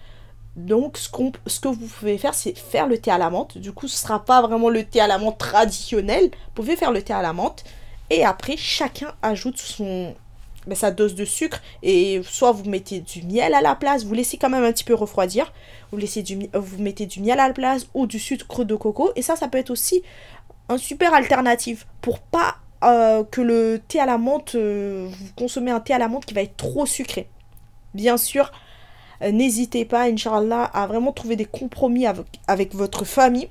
Donc, ce, ce que vous pouvez faire, c'est faire le thé à la menthe. Du coup, ce ne sera pas vraiment le thé à la menthe traditionnel. Vous pouvez faire le thé à la menthe. Et après, chacun ajoute son, ben, sa dose de sucre. Et soit vous mettez du miel à la place, vous laissez quand même un petit peu refroidir. Vous, laissez du, vous mettez du miel à la place ou du sucre de coco. Et ça, ça peut être aussi un super alternative pour pas euh, que le thé à la menthe, euh, vous consommez un thé à la menthe qui va être trop sucré. Bien sûr, euh, n'hésitez pas, Inch'Allah, à vraiment trouver des compromis avec, votre famille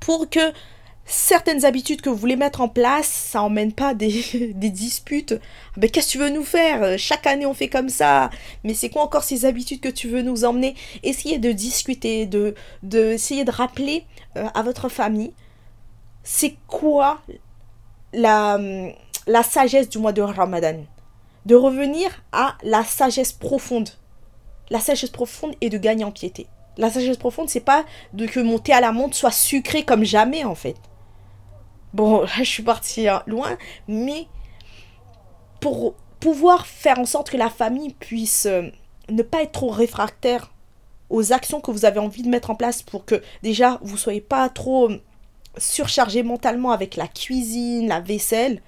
pour que certaines habitudes que vous voulez mettre en place, ça n'emmène pas des, [laughs] disputes. Mais qu'est-ce que tu veux nous faire? Chaque année on fait comme ça. Mais c'est quoi encore ces habitudes que tu veux nous emmener? Essayez de discuter, de, de de rappeler à votre famille c'est quoi la, sagesse du mois de Ramadan. De revenir à la sagesse profonde. La sagesse profonde est de gagner en piété. La sagesse profonde, c'est pas de que monter à la montre soit sucré comme jamais en fait. Bon, [laughs] je suis partie hein, loin, mais pour pouvoir faire en sorte que la famille puisse euh, ne pas être trop réfractaire aux actions que vous avez envie de mettre en place pour que déjà vous soyez pas trop euh, surchargé mentalement avec la cuisine, la vaisselle,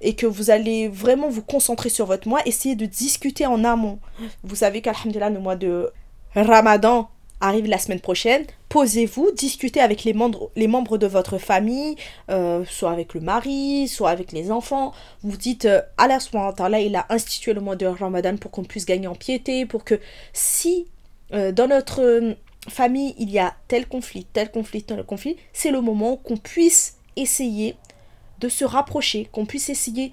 et que vous allez vraiment vous concentrer sur votre mois, essayez de discuter en amont. Vous savez qu'Alhamdulillah, le mois de Ramadan arrive la semaine prochaine. Posez-vous, discutez avec les membres, les membres de votre famille, euh, soit avec le mari, soit avec les enfants. Vous dites, euh, Allah là, il a institué le mois de Ramadan pour qu'on puisse gagner en piété, pour que si euh, dans notre famille il y a tel conflit, tel conflit, tel conflit, c'est le moment qu'on puisse essayer de se rapprocher, qu'on puisse essayer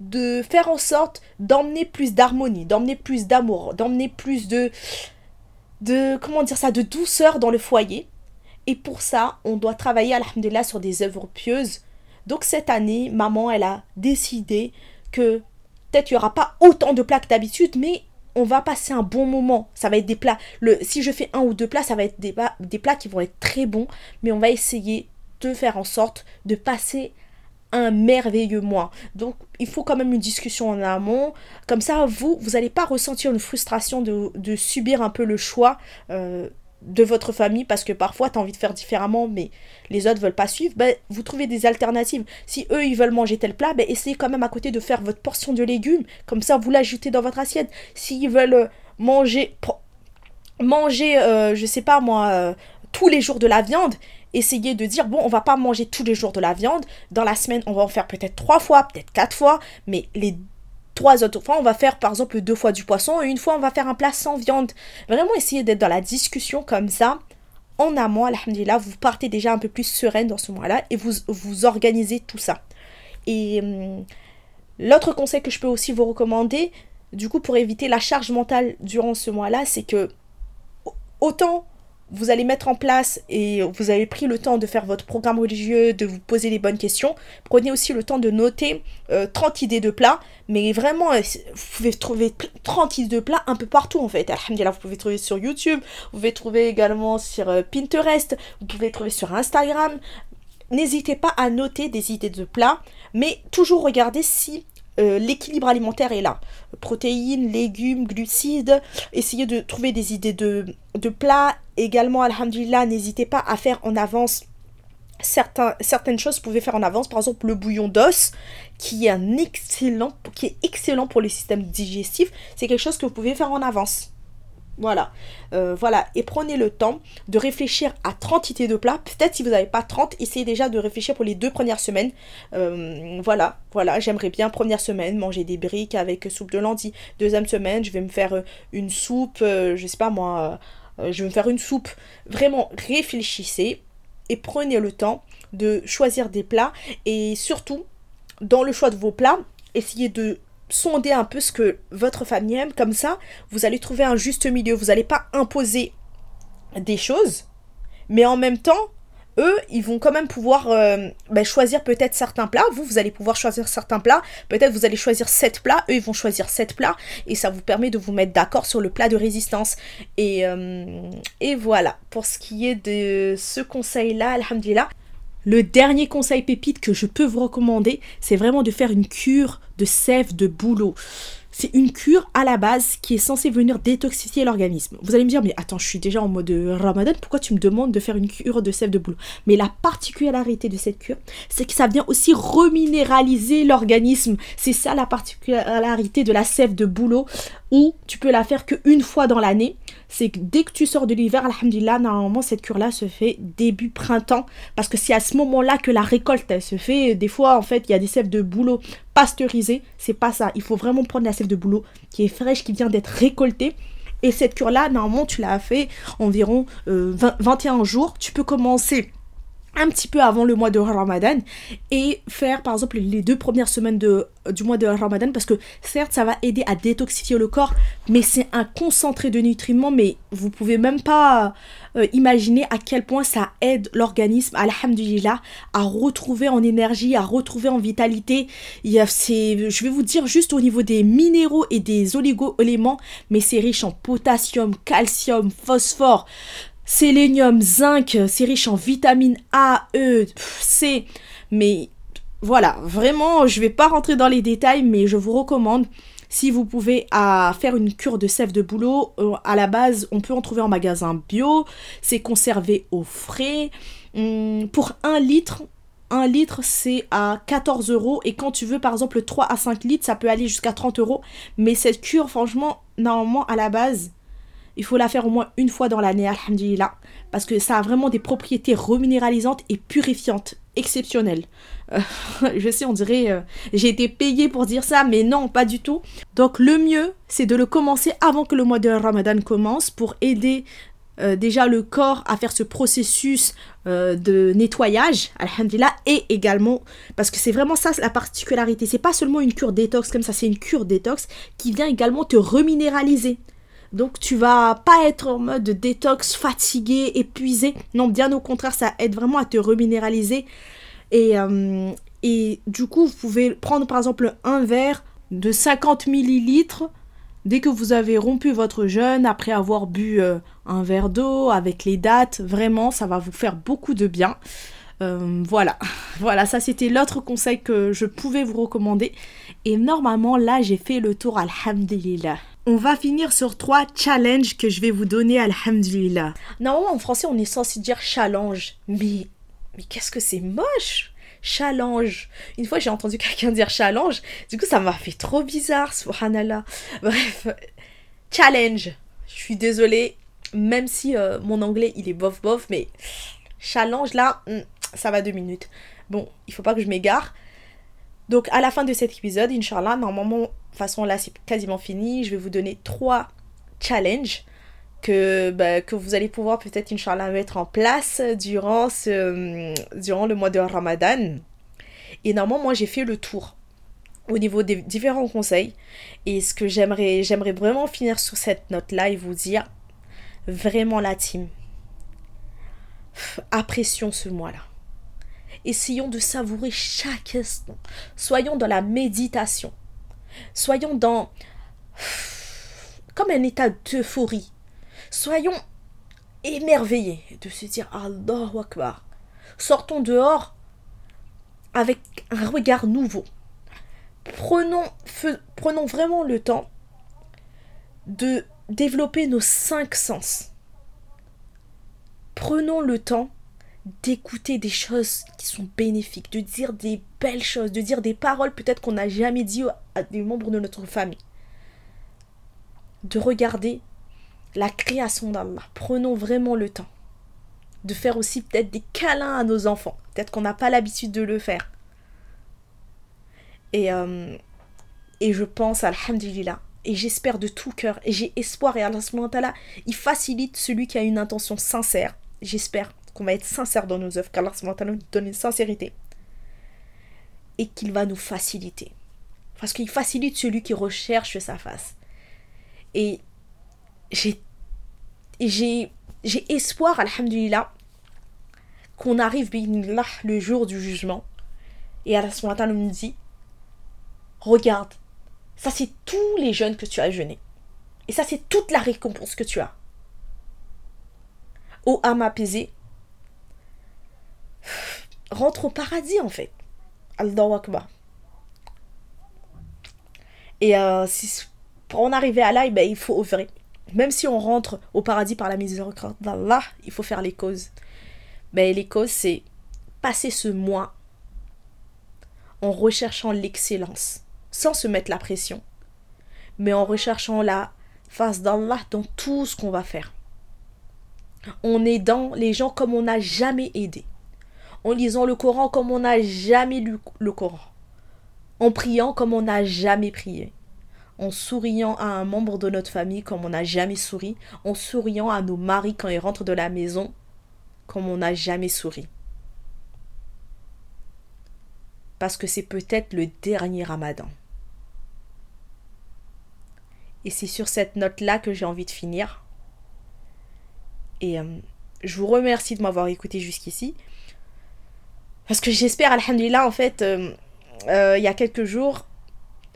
de faire en sorte d'emmener plus d'harmonie, d'emmener plus d'amour, d'emmener plus de de, comment dire ça, de douceur dans le foyer. Et pour ça, on doit travailler, alhamdulillah, sur des œuvres pieuses. Donc cette année, maman, elle a décidé que peut-être il n'y aura pas autant de plats que d'habitude, mais on va passer un bon moment. Ça va être des plats. Si je fais un ou deux plats, ça va être des, des plats qui vont être très bons, mais on va essayer de faire en sorte de passer un merveilleux mois. Donc, il faut quand même une discussion en amont. Comme ça, vous, vous n'allez pas ressentir une frustration de, subir un peu le choix euh, de votre famille parce que parfois, tu as envie de faire différemment, mais les autres veulent pas suivre. Ben, vous trouvez des alternatives. Si eux, ils veulent manger tel plat, ben, essayez quand même à côté de faire votre portion de légumes. Comme ça, vous l'ajoutez dans votre assiette. S'ils veulent euh, manger, manger euh, je sais pas moi, tous les jours de la viande, essayez de dire bon on va pas manger tous les jours de la viande dans la semaine on va en faire peut-être trois fois peut-être quatre fois mais les trois autres fois on va faire par exemple deux fois du poisson et une fois on va faire un plat sans viande. Vraiment essayez d'être dans la discussion comme ça en amont alhamdulillah vous partez déjà un peu plus sereine dans ce mois là et vous vous organisez tout ça. Et hum, l'autre conseil que je peux aussi vous recommander du coup pour éviter la charge mentale durant ce mois là c'est que autant vous allez mettre en place et vous avez pris le temps de faire votre programme religieux, de vous poser les bonnes questions, prenez aussi le temps de noter 30 euh, idées de plats, mais vraiment, euh, vous pouvez trouver 30 idées de plats un peu partout en fait. Alhamdulillah, vous pouvez trouver sur YouTube, vous pouvez trouver également sur euh, Pinterest, vous pouvez trouver sur Instagram. N'hésitez pas à noter des idées de plats, mais toujours regardez si l'équilibre alimentaire est là. Protéines, légumes, glucides. Essayez de trouver des idées de, de plats Également, alhamdulillah, n'hésitez pas à faire en avance certaines choses. Vous pouvez faire en avance, par exemple le bouillon d'os, qui est excellent, qui est excellent pour le système digestif. C'est quelque chose que vous pouvez faire en avance. Voilà, euh, voilà, et prenez le temps de réfléchir à 30 idées de plats. Peut-être si vous n'avez pas 30, essayez déjà de réfléchir pour les deux premières semaines. Euh, voilà, voilà, j'aimerais bien première semaine manger des briques avec soupe de lentilles. Deuxième semaine, je vais me faire une soupe, euh, je sais pas moi, euh, je vais me faire une soupe. Vraiment, réfléchissez et prenez le temps de choisir des plats et surtout, dans le choix de vos plats, essayez de sonder un peu ce que votre famille aime. Comme ça, vous allez trouver un juste milieu. Vous n'allez pas imposer des choses, mais en même temps, eux, ils vont quand même pouvoir euh, ben, choisir peut-être certains plats. Vous, vous allez pouvoir choisir certains plats. Peut-être vous allez choisir sept plats. Eux, ils vont choisir sept plats. Et ça vous permet de vous mettre d'accord sur le plat de résistance. Et, euh, et voilà. Pour ce qui est de ce conseil-là, alhamdulillah. Le dernier conseil pépite que je peux vous recommander, c'est vraiment de faire une cure de sève de bouleau. C'est une cure à la base qui est censée venir détoxifier l'organisme. Vous allez me dire, mais attends, je suis déjà en mode ramadan, pourquoi tu me demandes de faire une cure de sève de boulot Mais la particularité de cette cure, c'est que ça vient aussi reminéraliser l'organisme. C'est ça la particularité de la sève de boulot, où tu peux la faire qu'une fois dans l'année c'est que dès que tu sors de l'hiver, alhamdulillah, normalement cette cure-là se fait début printemps. Parce que c'est à ce moment-là que la récolte elle se fait. Des fois, en fait, il y a des sèves de bouleau pasteurisées. C'est pas ça. Il faut vraiment prendre la sève de bouleau qui est fraîche, qui vient d'être récoltée. Et cette cure-là, normalement, tu l'as fait environ 21 euh, jours. Tu peux commencer un petit peu avant le mois de Ramadan et faire par exemple les deux premières semaines du mois de Ramadan parce que certes ça va aider à détoxifier le corps mais c'est un concentré de nutriments mais vous pouvez même pas euh, imaginer à quel point ça aide l'organisme alhamdulillah à retrouver en énergie à retrouver en vitalité. Il y a, je vais vous dire juste au niveau des minéraux et des oligo-éléments mais c'est riche en potassium calcium phosphore sélénium, zinc, c'est riche en vitamines A, E, C. Mais voilà, vraiment, je vais pas rentrer dans les détails, mais je vous recommande, si vous pouvez, à faire une cure de sève de boulot. Euh, à la base, on peut en trouver en magasin bio. C'est conservé au frais. Hum, pour un litre, un litre, c'est à 14 euros. Et quand tu veux, par exemple, 3 à 5 litres, ça peut aller jusqu'à 30 euros. Mais cette cure, franchement, normalement, à la base, il faut la faire au moins une fois dans l'année, alhamdulillah, parce que ça a vraiment des propriétés reminéralisantes et purifiantes, exceptionnelles. Euh, [laughs] je sais, on dirait, euh, j'ai été payée pour dire ça, mais non, pas du tout. Donc le mieux, c'est de le commencer avant que le mois de Ramadan commence pour aider euh, déjà le corps à faire ce processus de nettoyage, alhamdulillah, et également, parce que c'est vraiment ça la particularité, c'est pas seulement une cure détox comme ça, c'est une cure détox qui vient également te reminéraliser. Donc tu vas pas être en mode détox, fatigué, épuisé. Non, bien au contraire, ça aide vraiment à te reminéraliser. Et, euh, du coup, vous pouvez prendre par exemple un verre de 50 millilitres dès que vous avez rompu votre jeûne, après avoir bu euh, un verre d'eau avec les dates. Vraiment, ça va vous faire beaucoup de bien. Euh, voilà, [laughs] voilà, ça c'était l'autre conseil que je pouvais vous recommander. Et normalement, là, j'ai fait le tour, alhamdulillah. On va finir sur trois challenges que je vais vous donner, alhamdulillah. Normalement, en français, on est censé dire challenge. Mais, mais qu'est-ce que c'est moche? Challenge. Une fois, j'ai entendu quelqu'un dire challenge. Du coup, ça m'a fait trop bizarre, subhanallah. Bref, challenge. Je suis désolée, même si euh, mon anglais, il est bof bof, mais challenge, là, hmm, ça va deux minutes. Bon, il faut pas que je m'égare. Donc, à la fin de cet épisode, Inch'Allah, normalement, façon là c'est quasiment fini. Je vais vous donner trois challenges que, bah, vous allez pouvoir peut-être, Inch'Allah, mettre en place durant, ce, durant le mois de Ramadan. Et normalement, moi j'ai fait le tour au niveau des différents conseils. Et ce que j'aimerais, j'aimerais vraiment finir sur cette note-là et vous dire vraiment la team. Apprécions ce mois-là. Essayons de savourer chaque instant. Soyons dans la méditation. Soyons dans comme un état d'euphorie. Soyons émerveillés de se dire Allah Akbar. Sortons dehors avec un regard nouveau. Prenons, prenons vraiment le temps de développer nos cinq sens. Prenons le temps d'écouter des choses qui sont bénéfiques, de dire des belles choses, de dire des paroles peut-être qu'on n'a jamais dit à des membres de notre famille. De regarder la création d'Allah. Prenons vraiment le temps de faire aussi peut-être des câlins à nos enfants. Peut-être qu'on n'a pas l'habitude de le faire. Et, euh, et je pense, alhamdulillah, et j'espère de tout cœur, et j'ai espoir, et Allah, il facilite celui qui a une intention sincère. J'espère qu'on va être sincère dans nos œuvres, qu'Allah nous donne une sincérité et qu'il va nous faciliter. Parce qu'il facilite celui qui recherche sa face. Et j'ai j'ai j'ai espoir, alhamdulillah, qu'on arrive le jour du jugement. Et Allah nous dit Regarde, ça c'est tous les jeunes que tu as jeûnés. Et ça c'est toute la récompense que tu as. Ô âme apaisée, rentre au paradis en fait. Allahu Akbar. Et euh, pour en arriver à là, eh ben, il faut œuvrer. Même si on rentre au paradis par la miséricorde d'Allah, il faut faire les causes. Ben, les causes, c'est passer ce mois en recherchant l'excellence, sans se mettre la pression, mais en recherchant la face d'Allah dans tout ce qu'on va faire. On aidant les gens comme on n'a jamais aidé en lisant le Coran comme on n'a jamais lu le Coran, en priant comme on n'a jamais prié, en souriant à un membre de notre famille comme on n'a jamais souri, en souriant à nos maris quand ils rentrent de la maison comme on n'a jamais souri. parce que c'est peut-être le dernier ramadan. Et c'est sur cette note-là que j'ai envie de finir. Et euh, je vous remercie de m'avoir écouté jusqu'ici. Parce que j'espère, alhamdulillah, en fait, euh, euh, il y a quelques jours,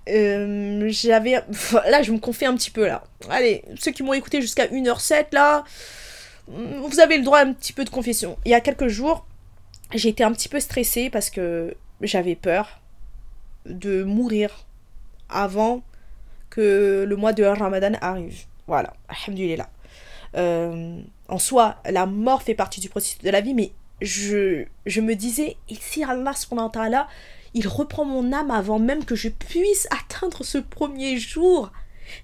j'avais... [laughs] Là, je me confie un petit peu, là. Allez, ceux qui m'ont écouté jusqu'à 1h07, là, vous avez le droit à un petit peu de confession. Il y a quelques jours, j'ai été un petit peu stressée parce que j'avais peur de mourir avant que le mois de Ramadan arrive. Voilà, alhamdulillah. Euh, en soi, la mort fait partie du processus de la vie, mais je, je me disais, et si Allah il reprend mon âme avant même que je puisse atteindre ce premier jour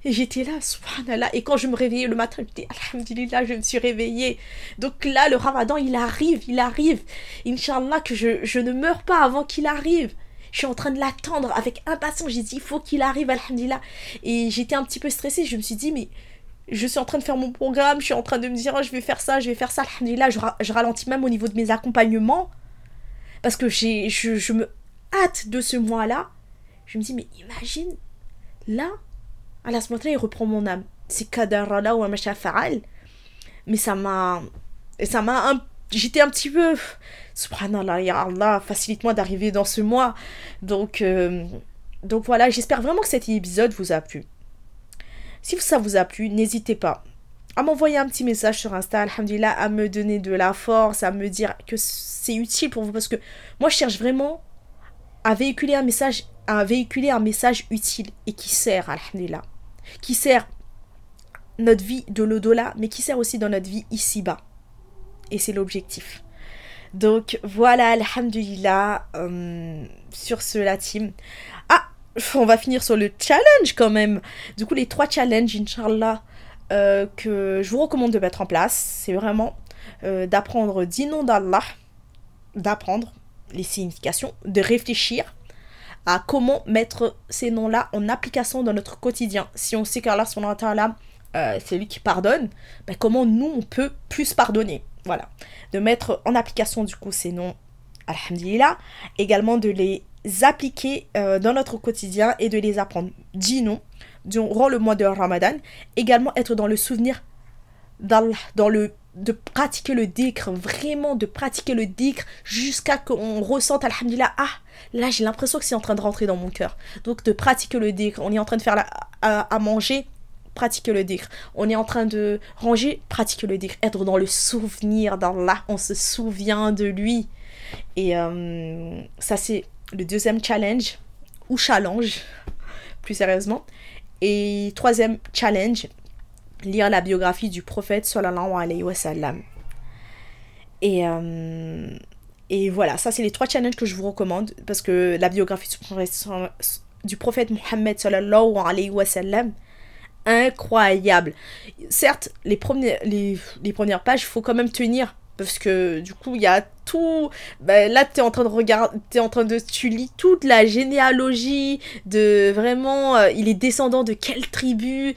et j'étais là, subhanallah. Et quand je me réveillais le matin, je disais, alhamdulillah, je me suis réveillée. Donc là, le ramadan, il arrive, il arrive. Inch'Allah, que je, je ne meurs pas avant qu'il arrive. Je suis en train de l'attendre avec impatience. J'ai dit, il faut qu'il arrive, alhamdulillah. Et j'étais un petit peu stressée. Je me suis dit, mais je suis en train de faire mon programme. Je suis en train de me dire, oh, je vais faire ça, je vais faire ça, alhamdulillah. Je, je ralentis même au niveau de mes accompagnements. Parce que je, je me hâte de ce mois-là. Je me dis, mais imagine, là, Allah il reprend mon âme. C'est kadara ou faal. Mais ça m'a. Ça m'a. J'étais un petit peu. Subhanallah, ya Allah, facilite-moi d'arriver dans ce mois. Donc, euh, donc voilà, j'espère vraiment que cet épisode vous a plu. Si ça vous a plu, n'hésitez pas à m'envoyer un petit message sur Insta, alhamdulillah, à me donner de la force, à me dire que c'est utile pour vous. Parce que moi, je cherche vraiment à véhiculer un message, à véhiculer un message utile et qui sert, alhamdulillah qui sert notre vie de l'au-delà, mais qui sert aussi dans notre vie ici-bas. Et c'est l'objectif. Donc voilà, alhamdulillah, euh, sur ce, la team. On va finir sur le challenge quand même. Du coup, les trois challenges, Inch'Allah, euh, que je vous recommande de mettre en place, c'est vraiment euh, d'apprendre dix noms d'Allah, d'apprendre les significations, de réfléchir à comment mettre ces noms-là en application dans notre quotidien. Si on sait qu'Allah euh, c'est lui qui pardonne, ben comment nous on peut plus pardonner? Voilà. De mettre en application du coup ces noms, alhamdulillah, également de les appliquer euh, dans notre quotidien et de les apprendre. Dix noms durant le mois de Ramadan. Également être dans le souvenir d'Allah, dans le de pratiquer le dhikr, vraiment de pratiquer le dhikr jusqu'à qu'on ressente, alhamdulillah, ah, là j'ai l'impression que c'est en train de rentrer dans mon cœur. Donc de pratiquer le dhikr, on est en train de faire à, manger, pratiquer le dhikr. On est en train de ranger, pratiquer le dhikr. Être dans le souvenir d'Allah, on se souvient de lui. Et euh, ça c'est le deuxième challenge, ou challenge, plus sérieusement. Et troisième challenge, lire la biographie du prophète sallallahu alayhi wa sallam. Et, euh, et voilà, ça c'est les trois challenges que je vous recommande parce que la biographie du prophète, Mohammed sallallahu alayhi wa sallam, incroyable. Certes, les, premiers, les, les premières pages, il faut quand même tenir parce que du coup il y a tout ben, là tu es en train de regarder en train de tu lis toute la généalogie de vraiment euh, il est descendant de quelle tribu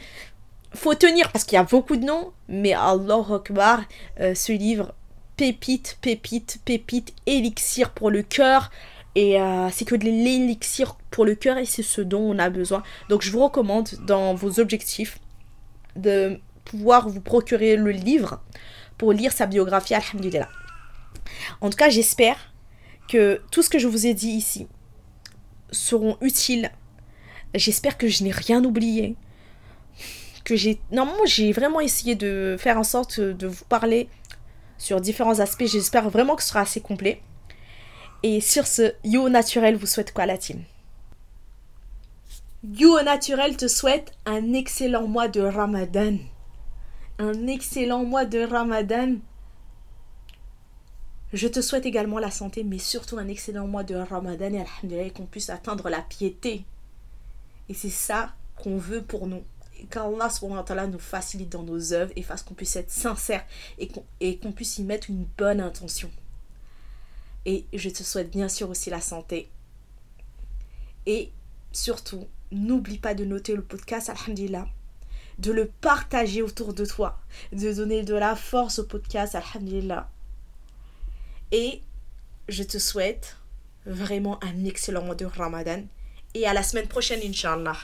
faut tenir parce qu'il y a beaucoup de noms, mais Allah Akbar, euh, ce livre, pépite, pépite, pépite, élixir pour le cœur. Et euh, c'est que de l'élixir pour le cœur et c'est ce dont on a besoin. Donc je vous recommande dans vos objectifs de pouvoir vous procurer le livre pour lire sa biographie, alhamdulillah. En tout cas, j'espère que tout ce que je vous ai dit ici seront utiles. J'espère que je n'ai rien oublié que j'ai... Normalement, j'ai vraiment essayé de faire en sorte de vous parler sur différents aspects. J'espère vraiment que ce sera assez complet. Et sur ce, You Naturel vous souhaite quoi la team? You Naturel te souhaite un excellent mois de Ramadan. Un excellent mois de Ramadan. Je te souhaite également la santé, mais surtout un excellent mois de Ramadan et Alhamdulillah qu'on puisse atteindre la piété. Et c'est ça qu'on veut pour nous qu'Allah nous facilite dans nos œuvres et fasse qu'on puisse être sincère et qu'on puisse y mettre une bonne intention. Et je te souhaite bien sûr aussi la santé. Et surtout, n'oublie pas de noter le podcast, alhamdulillah, de le partager autour de toi, de donner de la force au podcast, alhamdulillah. Et je te souhaite vraiment un excellent mois de Ramadan. Et à la semaine prochaine, Inch'Allah.